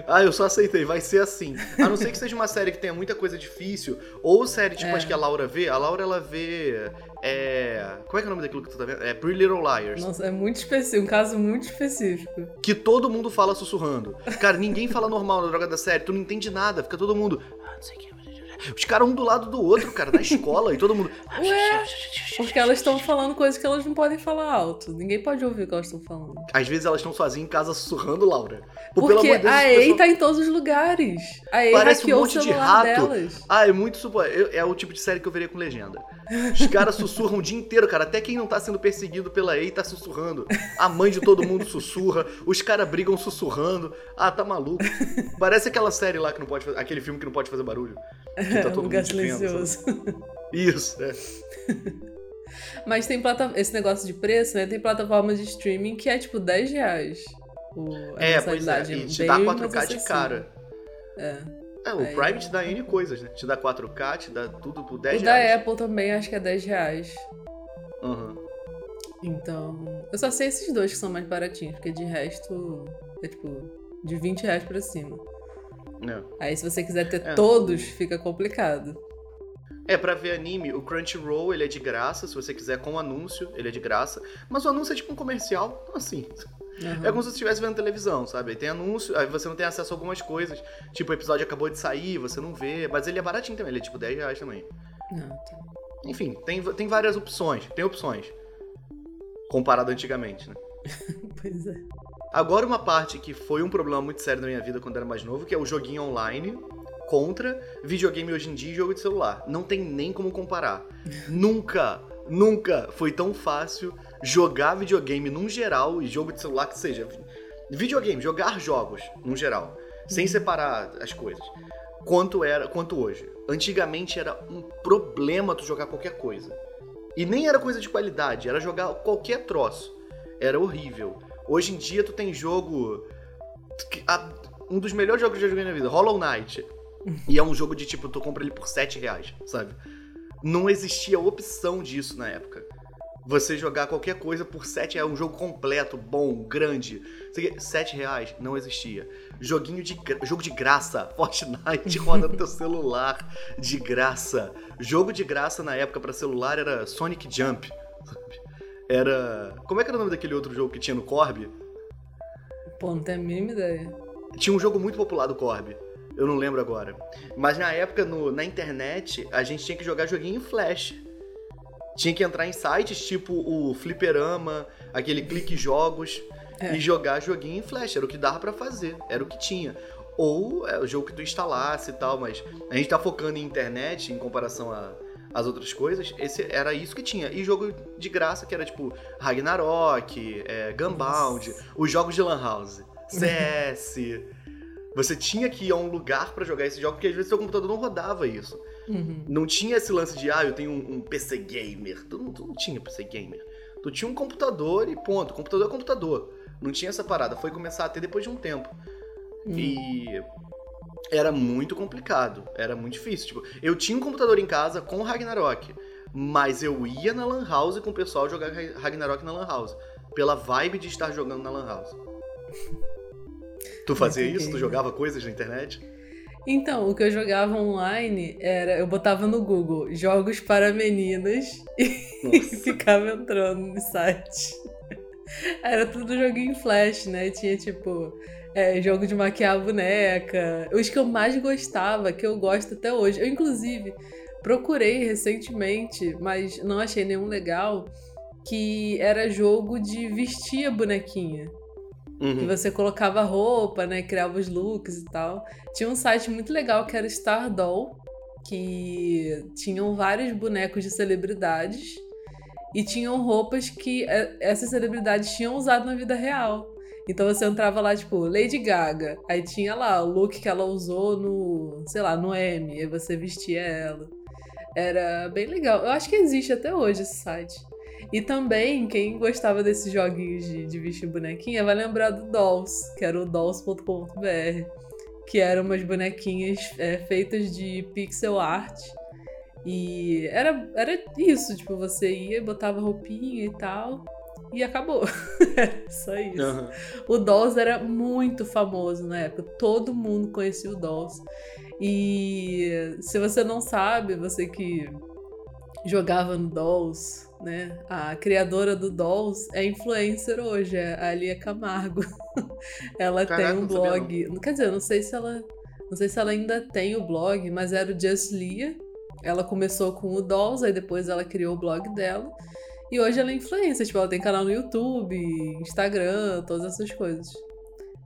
[SPEAKER 2] Ah, eu só aceitei, vai ser assim. A não ser que seja uma série que tenha muita coisa difícil, ou série tipo é. as que a Laura vê. A Laura, ela vê. É... Como é que é o nome daquilo que tu tá vendo? É Pretty Little Liars.
[SPEAKER 1] Nossa, é muito específico, um caso muito específico.
[SPEAKER 2] Que todo mundo fala sussurrando. Cara, ninguém fala normal na droga da série, tu não entende nada, fica todo mundo. Ah, não sei o que, os caras um do lado do outro, cara, na escola, e todo mundo.
[SPEAKER 1] Ué, porque elas estão falando coisas que elas não podem falar alto. Ninguém pode ouvir o que elas estão falando.
[SPEAKER 2] Às vezes elas estão sozinhas em casa sussurrando, Laura.
[SPEAKER 1] Pô, porque Deus, a EI pessoa... tá em todos os lugares. A EI
[SPEAKER 2] Parece um monte de rato. Delas. Ah, é muito super. É o tipo de série que eu veria com legenda. Os caras sussurram o dia inteiro, cara. Até quem não tá sendo perseguido pela EI tá sussurrando. A mãe de todo mundo sussurra. Os caras brigam sussurrando. Ah, tá maluco. Parece aquela série lá que não pode fazer. Aquele filme que não pode fazer barulho. Que tá todo
[SPEAKER 1] Lugar silencioso.
[SPEAKER 2] Isso, é.
[SPEAKER 1] Mas tem plata... esse negócio de preço, né? Tem plataformas de streaming que é tipo 10 reais.
[SPEAKER 2] O, é, pois é. E te dá 4K de cara.
[SPEAKER 1] É.
[SPEAKER 2] É, o Aí, Prime te dá N coisas, né? Te dá 4K, te dá tudo por 10
[SPEAKER 1] o
[SPEAKER 2] reais.
[SPEAKER 1] O da Apple também acho que é 10 reais.
[SPEAKER 2] Uhum.
[SPEAKER 1] Então, eu só sei esses dois que são mais baratinhos, porque de resto é tipo de 20 reais pra cima.
[SPEAKER 2] É.
[SPEAKER 1] Aí se você quiser ter é. todos, fica complicado.
[SPEAKER 2] É, pra ver anime, o Crunchyroll ele é de graça, se você quiser com anúncio, ele é de graça. Mas o anúncio é tipo um comercial, então assim. Uhum. É como se você estivesse vendo televisão, sabe? Aí tem anúncio, aí você não tem acesso a algumas coisas. Tipo, o episódio acabou de sair, você não vê. Mas ele é baratinho também, ele é tipo 10 reais também.
[SPEAKER 1] Não, tá.
[SPEAKER 2] Enfim, tem, tem várias opções. Tem opções. Comparado antigamente, né?
[SPEAKER 1] pois é.
[SPEAKER 2] Agora uma parte que foi um problema muito sério na minha vida quando eu era mais novo, que é o joguinho online contra videogame hoje em dia e jogo de celular. Não tem nem como comparar. nunca, nunca foi tão fácil jogar videogame num geral e jogo de celular que seja. Videogame, jogar jogos num geral, sem uhum. separar as coisas. Quanto era, quanto hoje. Antigamente era um problema tu jogar qualquer coisa. E nem era coisa de qualidade, era jogar qualquer troço. Era horrível. Hoje em dia tu tem jogo. Um dos melhores jogos que eu já joguei na vida, Hollow Knight. E é um jogo de tipo, tu compra ele por 7 reais, sabe? Não existia opção disso na época. Você jogar qualquer coisa por 7 reais, um jogo completo, bom, grande. 7 reais não existia. Joguinho de jogo de graça, Fortnite roda no teu celular de graça. Jogo de graça na época para celular era Sonic Jump. Era. Como é que era o nome daquele outro jogo que tinha no Corb?
[SPEAKER 1] Pô, não tenho a mínima ideia.
[SPEAKER 2] Tinha um jogo muito popular do Corb. Eu não lembro agora. Mas na época, no, na internet, a gente tinha que jogar joguinho em flash. Tinha que entrar em sites tipo o Fliperama, aquele Clique Jogos, é. e jogar joguinho em flash. Era o que dava para fazer, era o que tinha. Ou é o jogo que tu instalasse e tal, mas a gente tá focando em internet em comparação a as outras coisas, esse era isso que tinha. E jogo de graça, que era tipo Ragnarok, é, Gunbound, Nossa. os jogos de Lan House, CS. Você tinha que ir a um lugar para jogar esse jogo, porque às vezes seu computador não rodava isso.
[SPEAKER 1] Uhum.
[SPEAKER 2] Não tinha esse lance de, ah, eu tenho um, um PC gamer. Tu não, tu não, tinha PC gamer. Tu tinha um computador e ponto. Computador é computador. Não tinha essa parada. Foi começar a ter depois de um tempo. Uhum. E era muito complicado, era muito difícil. Tipo, eu tinha um computador em casa com Ragnarok, mas eu ia na Lan House com o pessoal jogar Ragnarok na Lan House, pela vibe de estar jogando na Lan House. Tu fazia isso? Tu jogava coisas na internet?
[SPEAKER 1] Então, o que eu jogava online era. Eu botava no Google jogos para meninas e ficava entrando no site. Era tudo joguinho flash, né? Tinha tipo. É, jogo de maquiar a boneca. Os que eu mais gostava, que eu gosto até hoje. Eu, inclusive, procurei recentemente, mas não achei nenhum legal. Que era jogo de vestir a bonequinha. Uhum. Que você colocava roupa, né? Criava os looks e tal. Tinha um site muito legal que era Stardoll, que tinham vários bonecos de celebridades e tinham roupas que é, essas celebridades tinham usado na vida real. Então você entrava lá, tipo, Lady Gaga. Aí tinha lá o look que ela usou no, sei lá, no M. Aí você vestia ela. Era bem legal. Eu acho que existe até hoje esse site. E também, quem gostava desses joguinhos de, de vestir bonequinha vai lembrar do Dolls, que era o dolls.com.br, que eram umas bonequinhas é, feitas de pixel art. E era, era isso, tipo, você ia, botava roupinha e tal, e acabou. Só isso. Uhum. O Dolls era muito famoso na época, todo mundo conhecia o Dolls. E se você não sabe, você que jogava no Dolls, né? A criadora do Dolls é influencer hoje, é a Alia Camargo. ela Caraca, tem um blog. Não. Quer dizer, não sei se ela. Não sei se ela ainda tem o blog, mas era o Just Lia. Ela começou com o Dolls, aí depois ela criou o blog dela. E hoje ela é influencer, tipo, ela tem canal no YouTube, Instagram, todas essas coisas.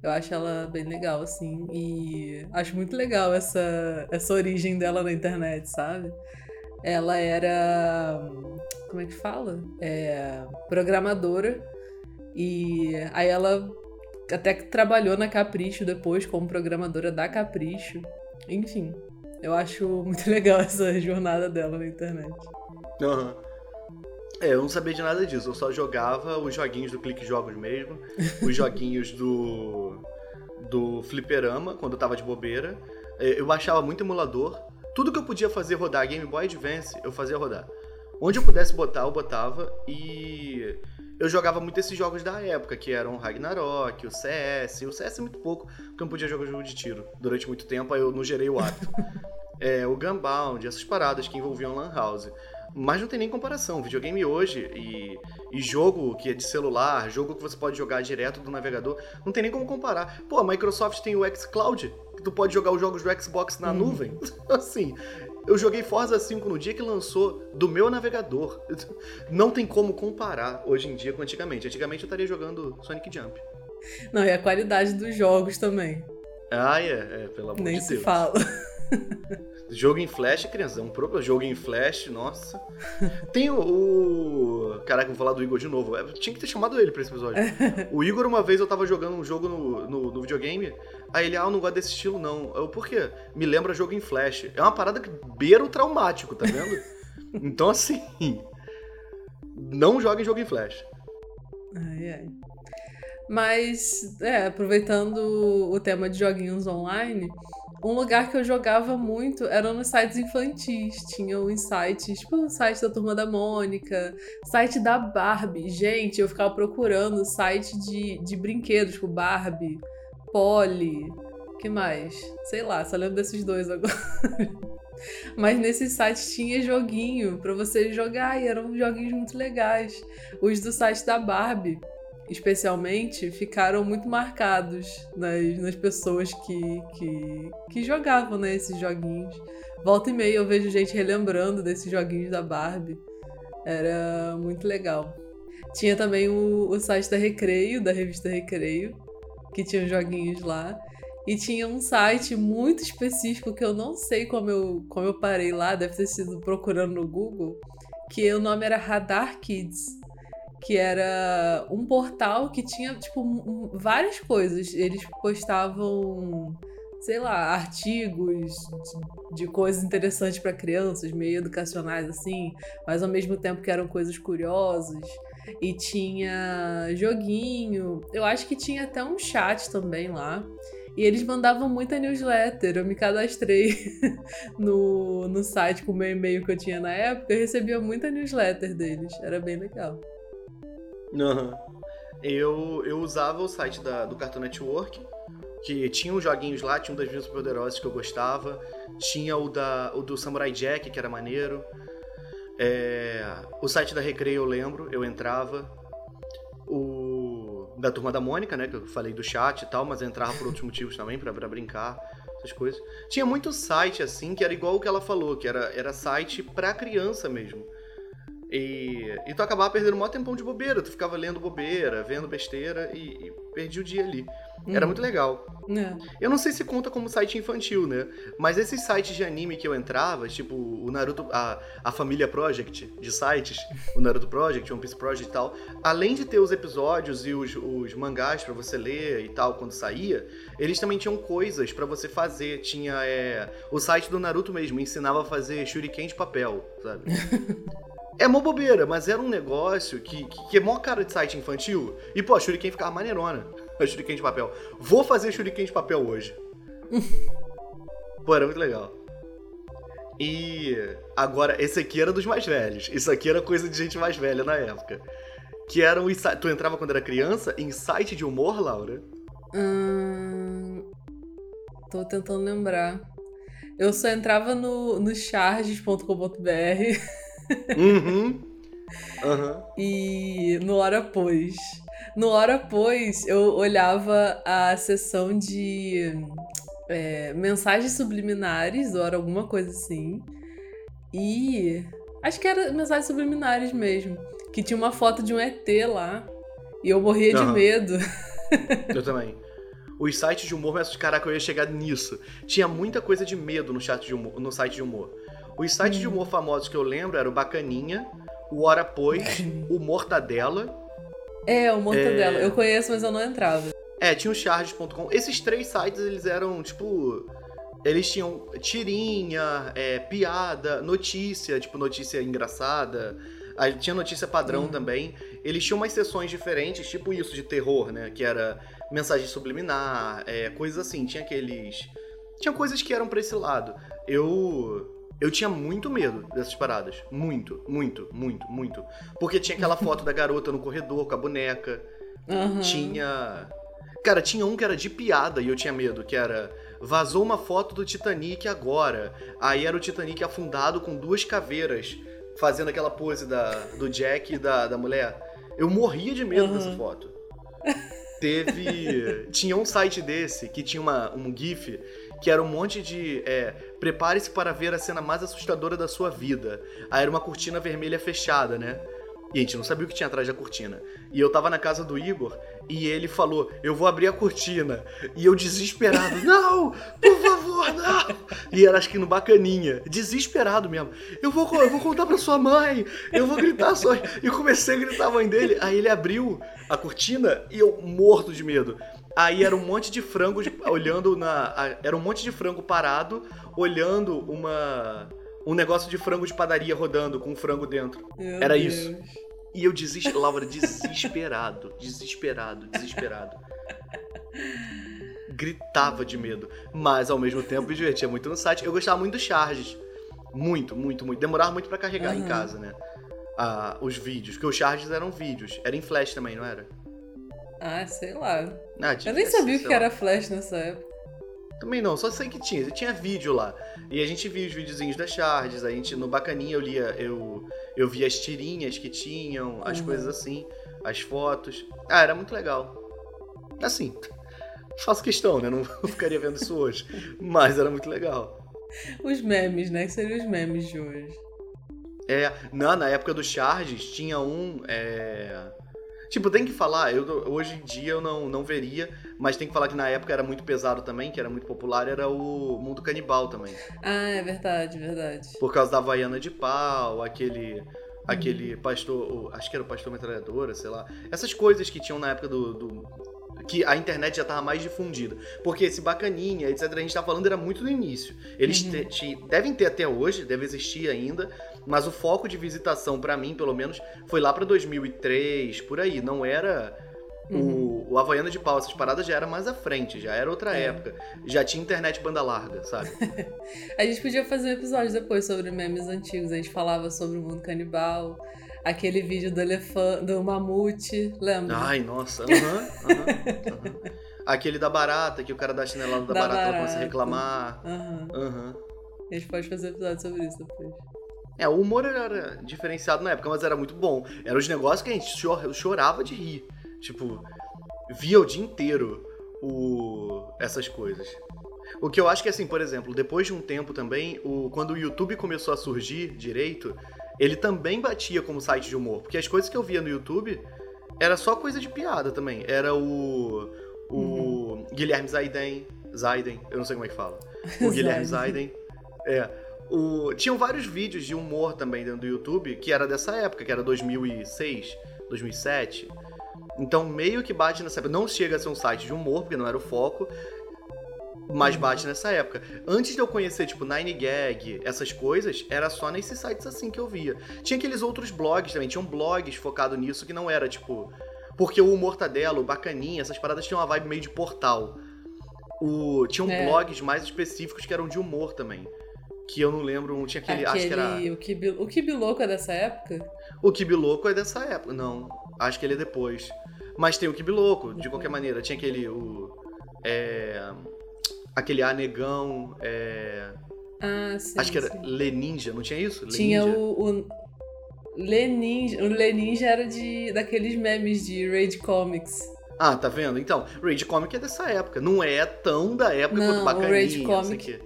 [SPEAKER 1] Eu acho ela bem legal, assim. E acho muito legal essa, essa origem dela na internet, sabe? Ela era. Como é que fala? É, programadora. E aí ela até trabalhou na Capricho depois como programadora da Capricho. Enfim, eu acho muito legal essa jornada dela na internet.
[SPEAKER 2] Uhum. É, eu não sabia de nada disso, eu só jogava os joguinhos do Clique Jogos mesmo, os joguinhos do do Fliperama, quando eu tava de bobeira. É, eu baixava muito emulador, tudo que eu podia fazer rodar Game Boy Advance, eu fazia rodar. Onde eu pudesse botar, eu botava e eu jogava muito esses jogos da época, que eram o Ragnarok, o CS. O CS é muito pouco, porque eu não podia jogar jogo de tiro durante muito tempo, aí eu não gerei o hábito. é, o Gunbound, essas paradas que envolviam Lan House. Mas não tem nem comparação. Videogame hoje e, e jogo que é de celular, jogo que você pode jogar direto do navegador, não tem nem como comparar. Pô, a Microsoft tem o xCloud, que tu pode jogar os jogos do Xbox na hum. nuvem. assim, eu joguei Forza 5 no dia que lançou do meu navegador. Não tem como comparar hoje em dia com antigamente. Antigamente eu estaria jogando Sonic Jump.
[SPEAKER 1] Não, e a qualidade dos jogos também.
[SPEAKER 2] Ah, é, é pelo amor
[SPEAKER 1] Nem
[SPEAKER 2] de Deus. Nem
[SPEAKER 1] se fala.
[SPEAKER 2] Jogo em Flash, criança, é um próprio jogo em Flash, nossa. Tem o, o. Caraca, vou falar do Igor de novo. Eu tinha que ter chamado ele pra esse episódio. o Igor, uma vez eu tava jogando um jogo no, no, no, videogame, aí ele, ah, eu não gosto desse estilo, não. Eu, por quê? Me lembra jogo em Flash. É uma parada que beira o traumático, tá vendo? então, assim. Não joguem jogo em Flash.
[SPEAKER 1] Ai, ai. Mas, é, aproveitando o tema de joguinhos online, um lugar que eu jogava muito era nos sites infantis. Tinha os sites, tipo o site da Turma da Mônica, site da Barbie. Gente, eu ficava procurando site de, de brinquedos, tipo Barbie, Polly, que mais? Sei lá, só lembro desses dois agora. Mas nesses sites tinha joguinho para você jogar e eram joguinhos muito legais. Os do site da Barbie especialmente, ficaram muito marcados nas, nas pessoas que, que, que jogavam né, esses joguinhos. Volta e meia eu vejo gente relembrando desses joguinhos da Barbie. Era muito legal. Tinha também o, o site da Recreio, da revista Recreio, que tinha joguinhos lá. E tinha um site muito específico que eu não sei como eu, como eu parei lá, deve ter sido procurando no Google, que o nome era Radar Kids que era um portal que tinha, tipo, várias coisas. Eles postavam, sei lá, artigos de, de coisas interessantes para crianças, meio educacionais, assim, mas ao mesmo tempo que eram coisas curiosas. E tinha joguinho. Eu acho que tinha até um chat também lá. E eles mandavam muita newsletter. Eu me cadastrei no, no site com o meu e-mail que eu tinha na época. Eu recebia muita newsletter deles. Era bem legal.
[SPEAKER 2] Uhum. Eu, eu usava o site da, do Cartoon Network, que tinha uns joguinhos lá, tinha um das minhas poderosas que eu gostava. Tinha o, da, o do Samurai Jack, que era maneiro. É, o site da Recreio eu lembro, eu entrava. O da Turma da Mônica, né? Que eu falei do chat e tal, mas eu entrava por outros motivos também, pra, pra brincar, essas coisas. Tinha muito site assim, que era igual o que ela falou, que era, era site pra criança mesmo. E, e tu acabava perdendo um maior tempão de bobeira. Tu ficava lendo bobeira, vendo besteira e, e perdi o dia ali. Era muito legal.
[SPEAKER 1] É.
[SPEAKER 2] Eu não sei se conta como site infantil, né? Mas esses sites de anime que eu entrava, tipo o Naruto, a, a família Project de sites, o Naruto Project, One Piece Project e tal, além de ter os episódios e os, os mangás para você ler e tal quando saía, eles também tinham coisas para você fazer. Tinha é, o site do Naruto mesmo, ensinava a fazer shuriken de papel, sabe? É mó bobeira, mas era um negócio que, que, que é mó cara de site infantil. E, pô, a Shuriken ficava maneirona. A Shuriken de papel. Vou fazer Shuriken de papel hoje. pô, era muito legal. E agora, esse aqui era dos mais velhos. Isso aqui era coisa de gente mais velha na época. Que era um Tu entrava quando era criança em site de humor, Laura?
[SPEAKER 1] Hum, tô tentando lembrar. Eu só entrava no, no charges.com.br.
[SPEAKER 2] Uhum. Uhum.
[SPEAKER 1] E no Hora Pois. No Hora Pois, eu olhava a seção de é, mensagens subliminares, ou era alguma coisa assim. E. Acho que era mensagens subliminares mesmo. Que tinha uma foto de um ET lá. E eu morria
[SPEAKER 2] Aham.
[SPEAKER 1] de medo.
[SPEAKER 2] Eu também. Os sites de humor, mas caraca, eu ia chegar nisso. Tinha muita coisa de medo no, chat de humor, no site de humor. Os sites de humor famosos que eu lembro eram o Bacaninha, o Hora Pois, o Mortadela.
[SPEAKER 1] É, o Mortadela. Eu conheço, mas eu não entrava.
[SPEAKER 2] É, tinha o charges.com. Esses três sites, eles eram, tipo... Eles tinham tirinha, é, piada, notícia, tipo notícia engraçada. Aí tinha notícia padrão também. Eles tinham umas sessões diferentes, tipo isso de terror, né? Que era mensagem subliminar, é, coisas assim. Tinha aqueles. Tinha coisas que eram pra esse lado. Eu. Eu tinha muito medo dessas paradas. Muito, muito, muito, muito. Porque tinha aquela foto da garota no corredor com a boneca.
[SPEAKER 1] Aham.
[SPEAKER 2] Tinha. Cara, tinha um que era de piada e eu tinha medo, que era. Vazou uma foto do Titanic agora. Aí era o Titanic afundado com duas caveiras, fazendo aquela pose da, do Jack e da, da mulher. Eu morria de medo
[SPEAKER 1] Uhum.
[SPEAKER 2] dessa foto. Teve. tinha um site desse que tinha uma, um GIF que era um monte de. É, Prepare-se para ver a cena mais assustadora da sua vida. Aí era uma cortina vermelha fechada, né? E a gente não sabia o que tinha atrás da cortina. E eu tava na casa do Igor e ele falou: Eu vou abrir a cortina. E eu desesperado: Não, por favor, não. E era acho que no bacaninha, desesperado mesmo. Eu vou, eu vou contar pra sua mãe, eu vou gritar só. E comecei a gritar a mãe dele. Aí ele abriu a cortina e eu morto de medo. Aí era um monte de frango olhando na. Era um monte de frango parado, olhando uma. Um negócio de frango de padaria rodando com um frango dentro.
[SPEAKER 1] Meu
[SPEAKER 2] Era
[SPEAKER 1] Deus.
[SPEAKER 2] isso. E eu desesperado, Laura, desesperado, desesperado, desesperado. Gritava de medo, mas ao mesmo tempo me divertia muito no site. Eu gostava muito dos charges. Muito, muito, muito. Demorava muito pra carregar em
[SPEAKER 1] Aham.
[SPEAKER 2] casa, né? Ah, os vídeos, porque os charges eram vídeos. Era em flash também, não era?
[SPEAKER 1] Ah, sei lá.
[SPEAKER 2] Ah,
[SPEAKER 1] Eu nem sabia o que
[SPEAKER 2] lá.
[SPEAKER 1] era Flash nessa época.
[SPEAKER 2] Também não, só sei que tinha. Tinha vídeo lá. E a gente via os videozinhos das charges, a gente no bacaninha eu lia, eu, eu via as tirinhas que tinham, as
[SPEAKER 1] Uhum.
[SPEAKER 2] coisas assim, as fotos. Ah, era muito legal. Assim, faço questão, né? Não ficaria vendo isso hoje. Mas era muito legal.
[SPEAKER 1] Os memes, né? Que seriam os memes de hoje.
[SPEAKER 2] É, na, na época dos charges tinha um. É... Tipo, tem que falar, eu, hoje em dia eu não, não veria, mas tem que falar que na época era muito pesado também, que era muito popular, era o Mundo Canibal também.
[SPEAKER 1] Ah, é verdade, verdade.
[SPEAKER 2] Por causa da Havaiana de pau, aquele. Aquele pastor. Acho que era o pastor metralhadora, sei lá. Essas coisas que tinham na época do. do- que a internet já tava mais difundida. Porque esse bacaninha, etc., a gente tá falando era muito no início. Eles
[SPEAKER 1] Uhum.
[SPEAKER 2] te- te- devem ter até hoje, deve existir ainda, mas o foco de visitação, pra mim, pelo menos, foi lá pra 2003, por aí. Não era o, o, o Havaiana de Pau, essas paradas já era mais à frente, já era outra
[SPEAKER 1] É.
[SPEAKER 2] época. Já tinha internet banda larga, sabe?
[SPEAKER 1] A gente podia fazer um episódio depois sobre memes antigos. A gente falava sobre o mundo canibal, aquele vídeo do elefante, do mamute, lembra?
[SPEAKER 2] Ai, nossa, aham, aham, aham. Aquele da barata, que o cara dá chinelada da,
[SPEAKER 1] Da
[SPEAKER 2] barata, ela começa a
[SPEAKER 1] barata.
[SPEAKER 2] reclamar.
[SPEAKER 1] Aham.
[SPEAKER 2] Aham.
[SPEAKER 1] A gente pode fazer episódio sobre isso depois.
[SPEAKER 2] É, o humor era diferenciado na época, mas era muito bom. Eram os negócios que a gente chor- chorava de rir. Tipo, via o dia inteiro o... essas coisas. O que eu acho que, assim, por exemplo, depois de um tempo também, o... quando o YouTube começou a surgir direito, ele também batia como site de humor. Porque as coisas que eu via no YouTube era só coisa de piada também. Era o. O Guilherme Zaiden. Zaiden, eu não sei como é que fala. O Guilherme Zaiden. É. O... Tinham vários vídeos de humor também dentro do YouTube, que era dessa época, que era 2006, 2007. Então, meio que bate nessa época. Não chega a ser um site de humor, porque não era o foco, mas bate nessa época. Antes de eu conhecer, tipo, Nine Gag, essas coisas, era só nesses sites assim que eu via. Tinha aqueles outros blogs também, tinham blogs focados nisso que não era, tipo. Porque o Mortadelo, o Bacaninha, essas paradas tinham uma vibe meio de portal. O... Tinham
[SPEAKER 1] É.
[SPEAKER 2] blogs mais específicos que eram de humor também. Que eu não lembro, tinha aquele. Acho que era.
[SPEAKER 1] Aquele, o Kibi, o Kibi Louco é dessa época?
[SPEAKER 2] O Kibiloco é dessa época. Não, acho que ele é depois. Mas tem o Kibiloco, de qualquer maneira. Tinha aquele. O, é, aquele A Negão. é,
[SPEAKER 1] Ah, sim.
[SPEAKER 2] acho que era
[SPEAKER 1] sim.
[SPEAKER 2] Leninja, não tinha isso?
[SPEAKER 1] Tinha
[SPEAKER 2] Leninja?
[SPEAKER 1] o. o... Leninja, o Leninja era de daqueles memes de Raid Comics.
[SPEAKER 2] Ah, tá vendo? Então, Rage Comic é dessa época. Não é tão da época
[SPEAKER 1] Não,
[SPEAKER 2] quanto
[SPEAKER 1] o
[SPEAKER 2] Bacaninha.
[SPEAKER 1] Rage
[SPEAKER 2] não sei
[SPEAKER 1] Comic-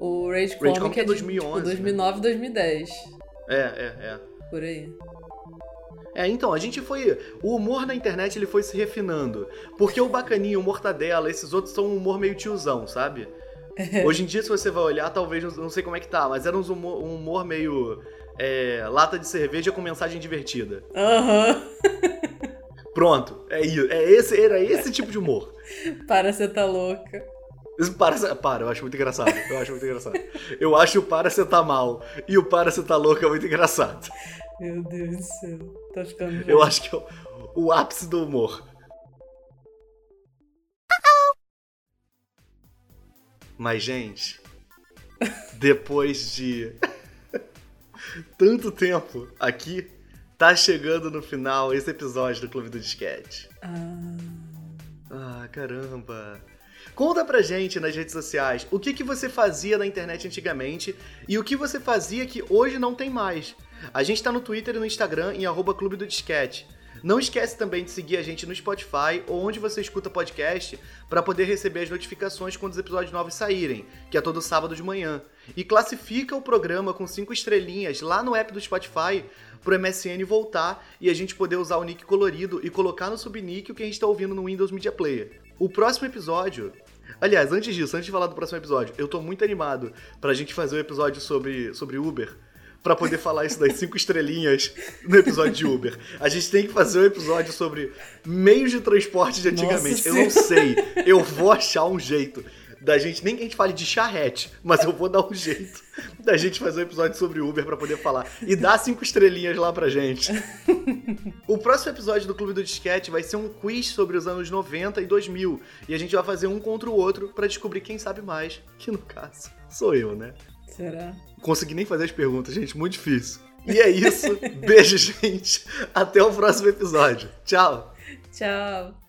[SPEAKER 2] o.
[SPEAKER 1] O Raid
[SPEAKER 2] Raid
[SPEAKER 1] Comic,
[SPEAKER 2] Comic
[SPEAKER 1] é
[SPEAKER 2] é
[SPEAKER 1] de
[SPEAKER 2] 2011,
[SPEAKER 1] tipo,
[SPEAKER 2] né?
[SPEAKER 1] 2009, 2010.
[SPEAKER 2] É, é, é.
[SPEAKER 1] Por aí.
[SPEAKER 2] É, então, a gente foi. O humor na internet ele foi se refinando. Porque o Bacaninha, o Mortadela, esses outros são um humor meio tiozão, sabe? Hoje em dia, se você vai olhar, talvez, não- sei como é que tá, mas era uns humor- um humor meio. é, lata de cerveja com mensagem divertida.
[SPEAKER 1] Aham.
[SPEAKER 2] Pronto, é isso. É esse, era esse tipo de humor.
[SPEAKER 1] Para você tá louca.
[SPEAKER 2] Para, para, eu acho muito engraçado. Eu acho muito engraçado. Eu acho o para você tá mal e o para você tá louco é muito engraçado.
[SPEAKER 1] Meu Deus do céu. Tá ficando
[SPEAKER 2] Eu acho que é o, o ápice do humor. Mas, gente, depois de tanto tempo aqui, tá chegando no final esse episódio do Clube do Disquete.
[SPEAKER 1] Ah,
[SPEAKER 2] Ah, caramba. Conta pra gente nas redes sociais o que, que você fazia na internet antigamente e o que você fazia que hoje não tem mais. A gente tá no Twitter e no Instagram em arroba Clube do Disquete. Não esquece também de seguir a gente no Spotify ou onde você escuta podcast para poder receber as notificações quando os episódios novos saírem, que é todo sábado de manhã. E classifica o programa com cinco estrelinhas lá no app do Spotify pro MSN voltar e a gente poder usar o nick colorido e colocar no subnick o que a gente tá ouvindo no Windows Media Player. O próximo episódio. Aliás, antes disso, antes de falar do próximo episódio, eu tô muito animado pra gente fazer um episódio sobre, sobre Uber. Pra poder falar isso das cinco estrelinhas no episódio de Uber. A gente tem que fazer um episódio sobre meios de transporte de antigamente.
[SPEAKER 1] Nossa
[SPEAKER 2] eu não sei. Eu vou achar um jeito da gente, nem que a gente fale de charrete, mas eu vou dar um jeito da gente fazer um episódio sobre Uber pra poder falar. E dar cinco estrelinhas lá pra gente. O próximo episódio do Clube do Disquete vai ser um quiz sobre os anos 90 e 2000. E a gente vai fazer um contra o outro pra descobrir quem sabe mais. Que no caso, sou eu, né?
[SPEAKER 1] Será?
[SPEAKER 2] Consegui nem fazer as perguntas, gente, muito difícil. E é isso. Beijo, gente. Até o próximo episódio. Tchau.
[SPEAKER 1] Tchau.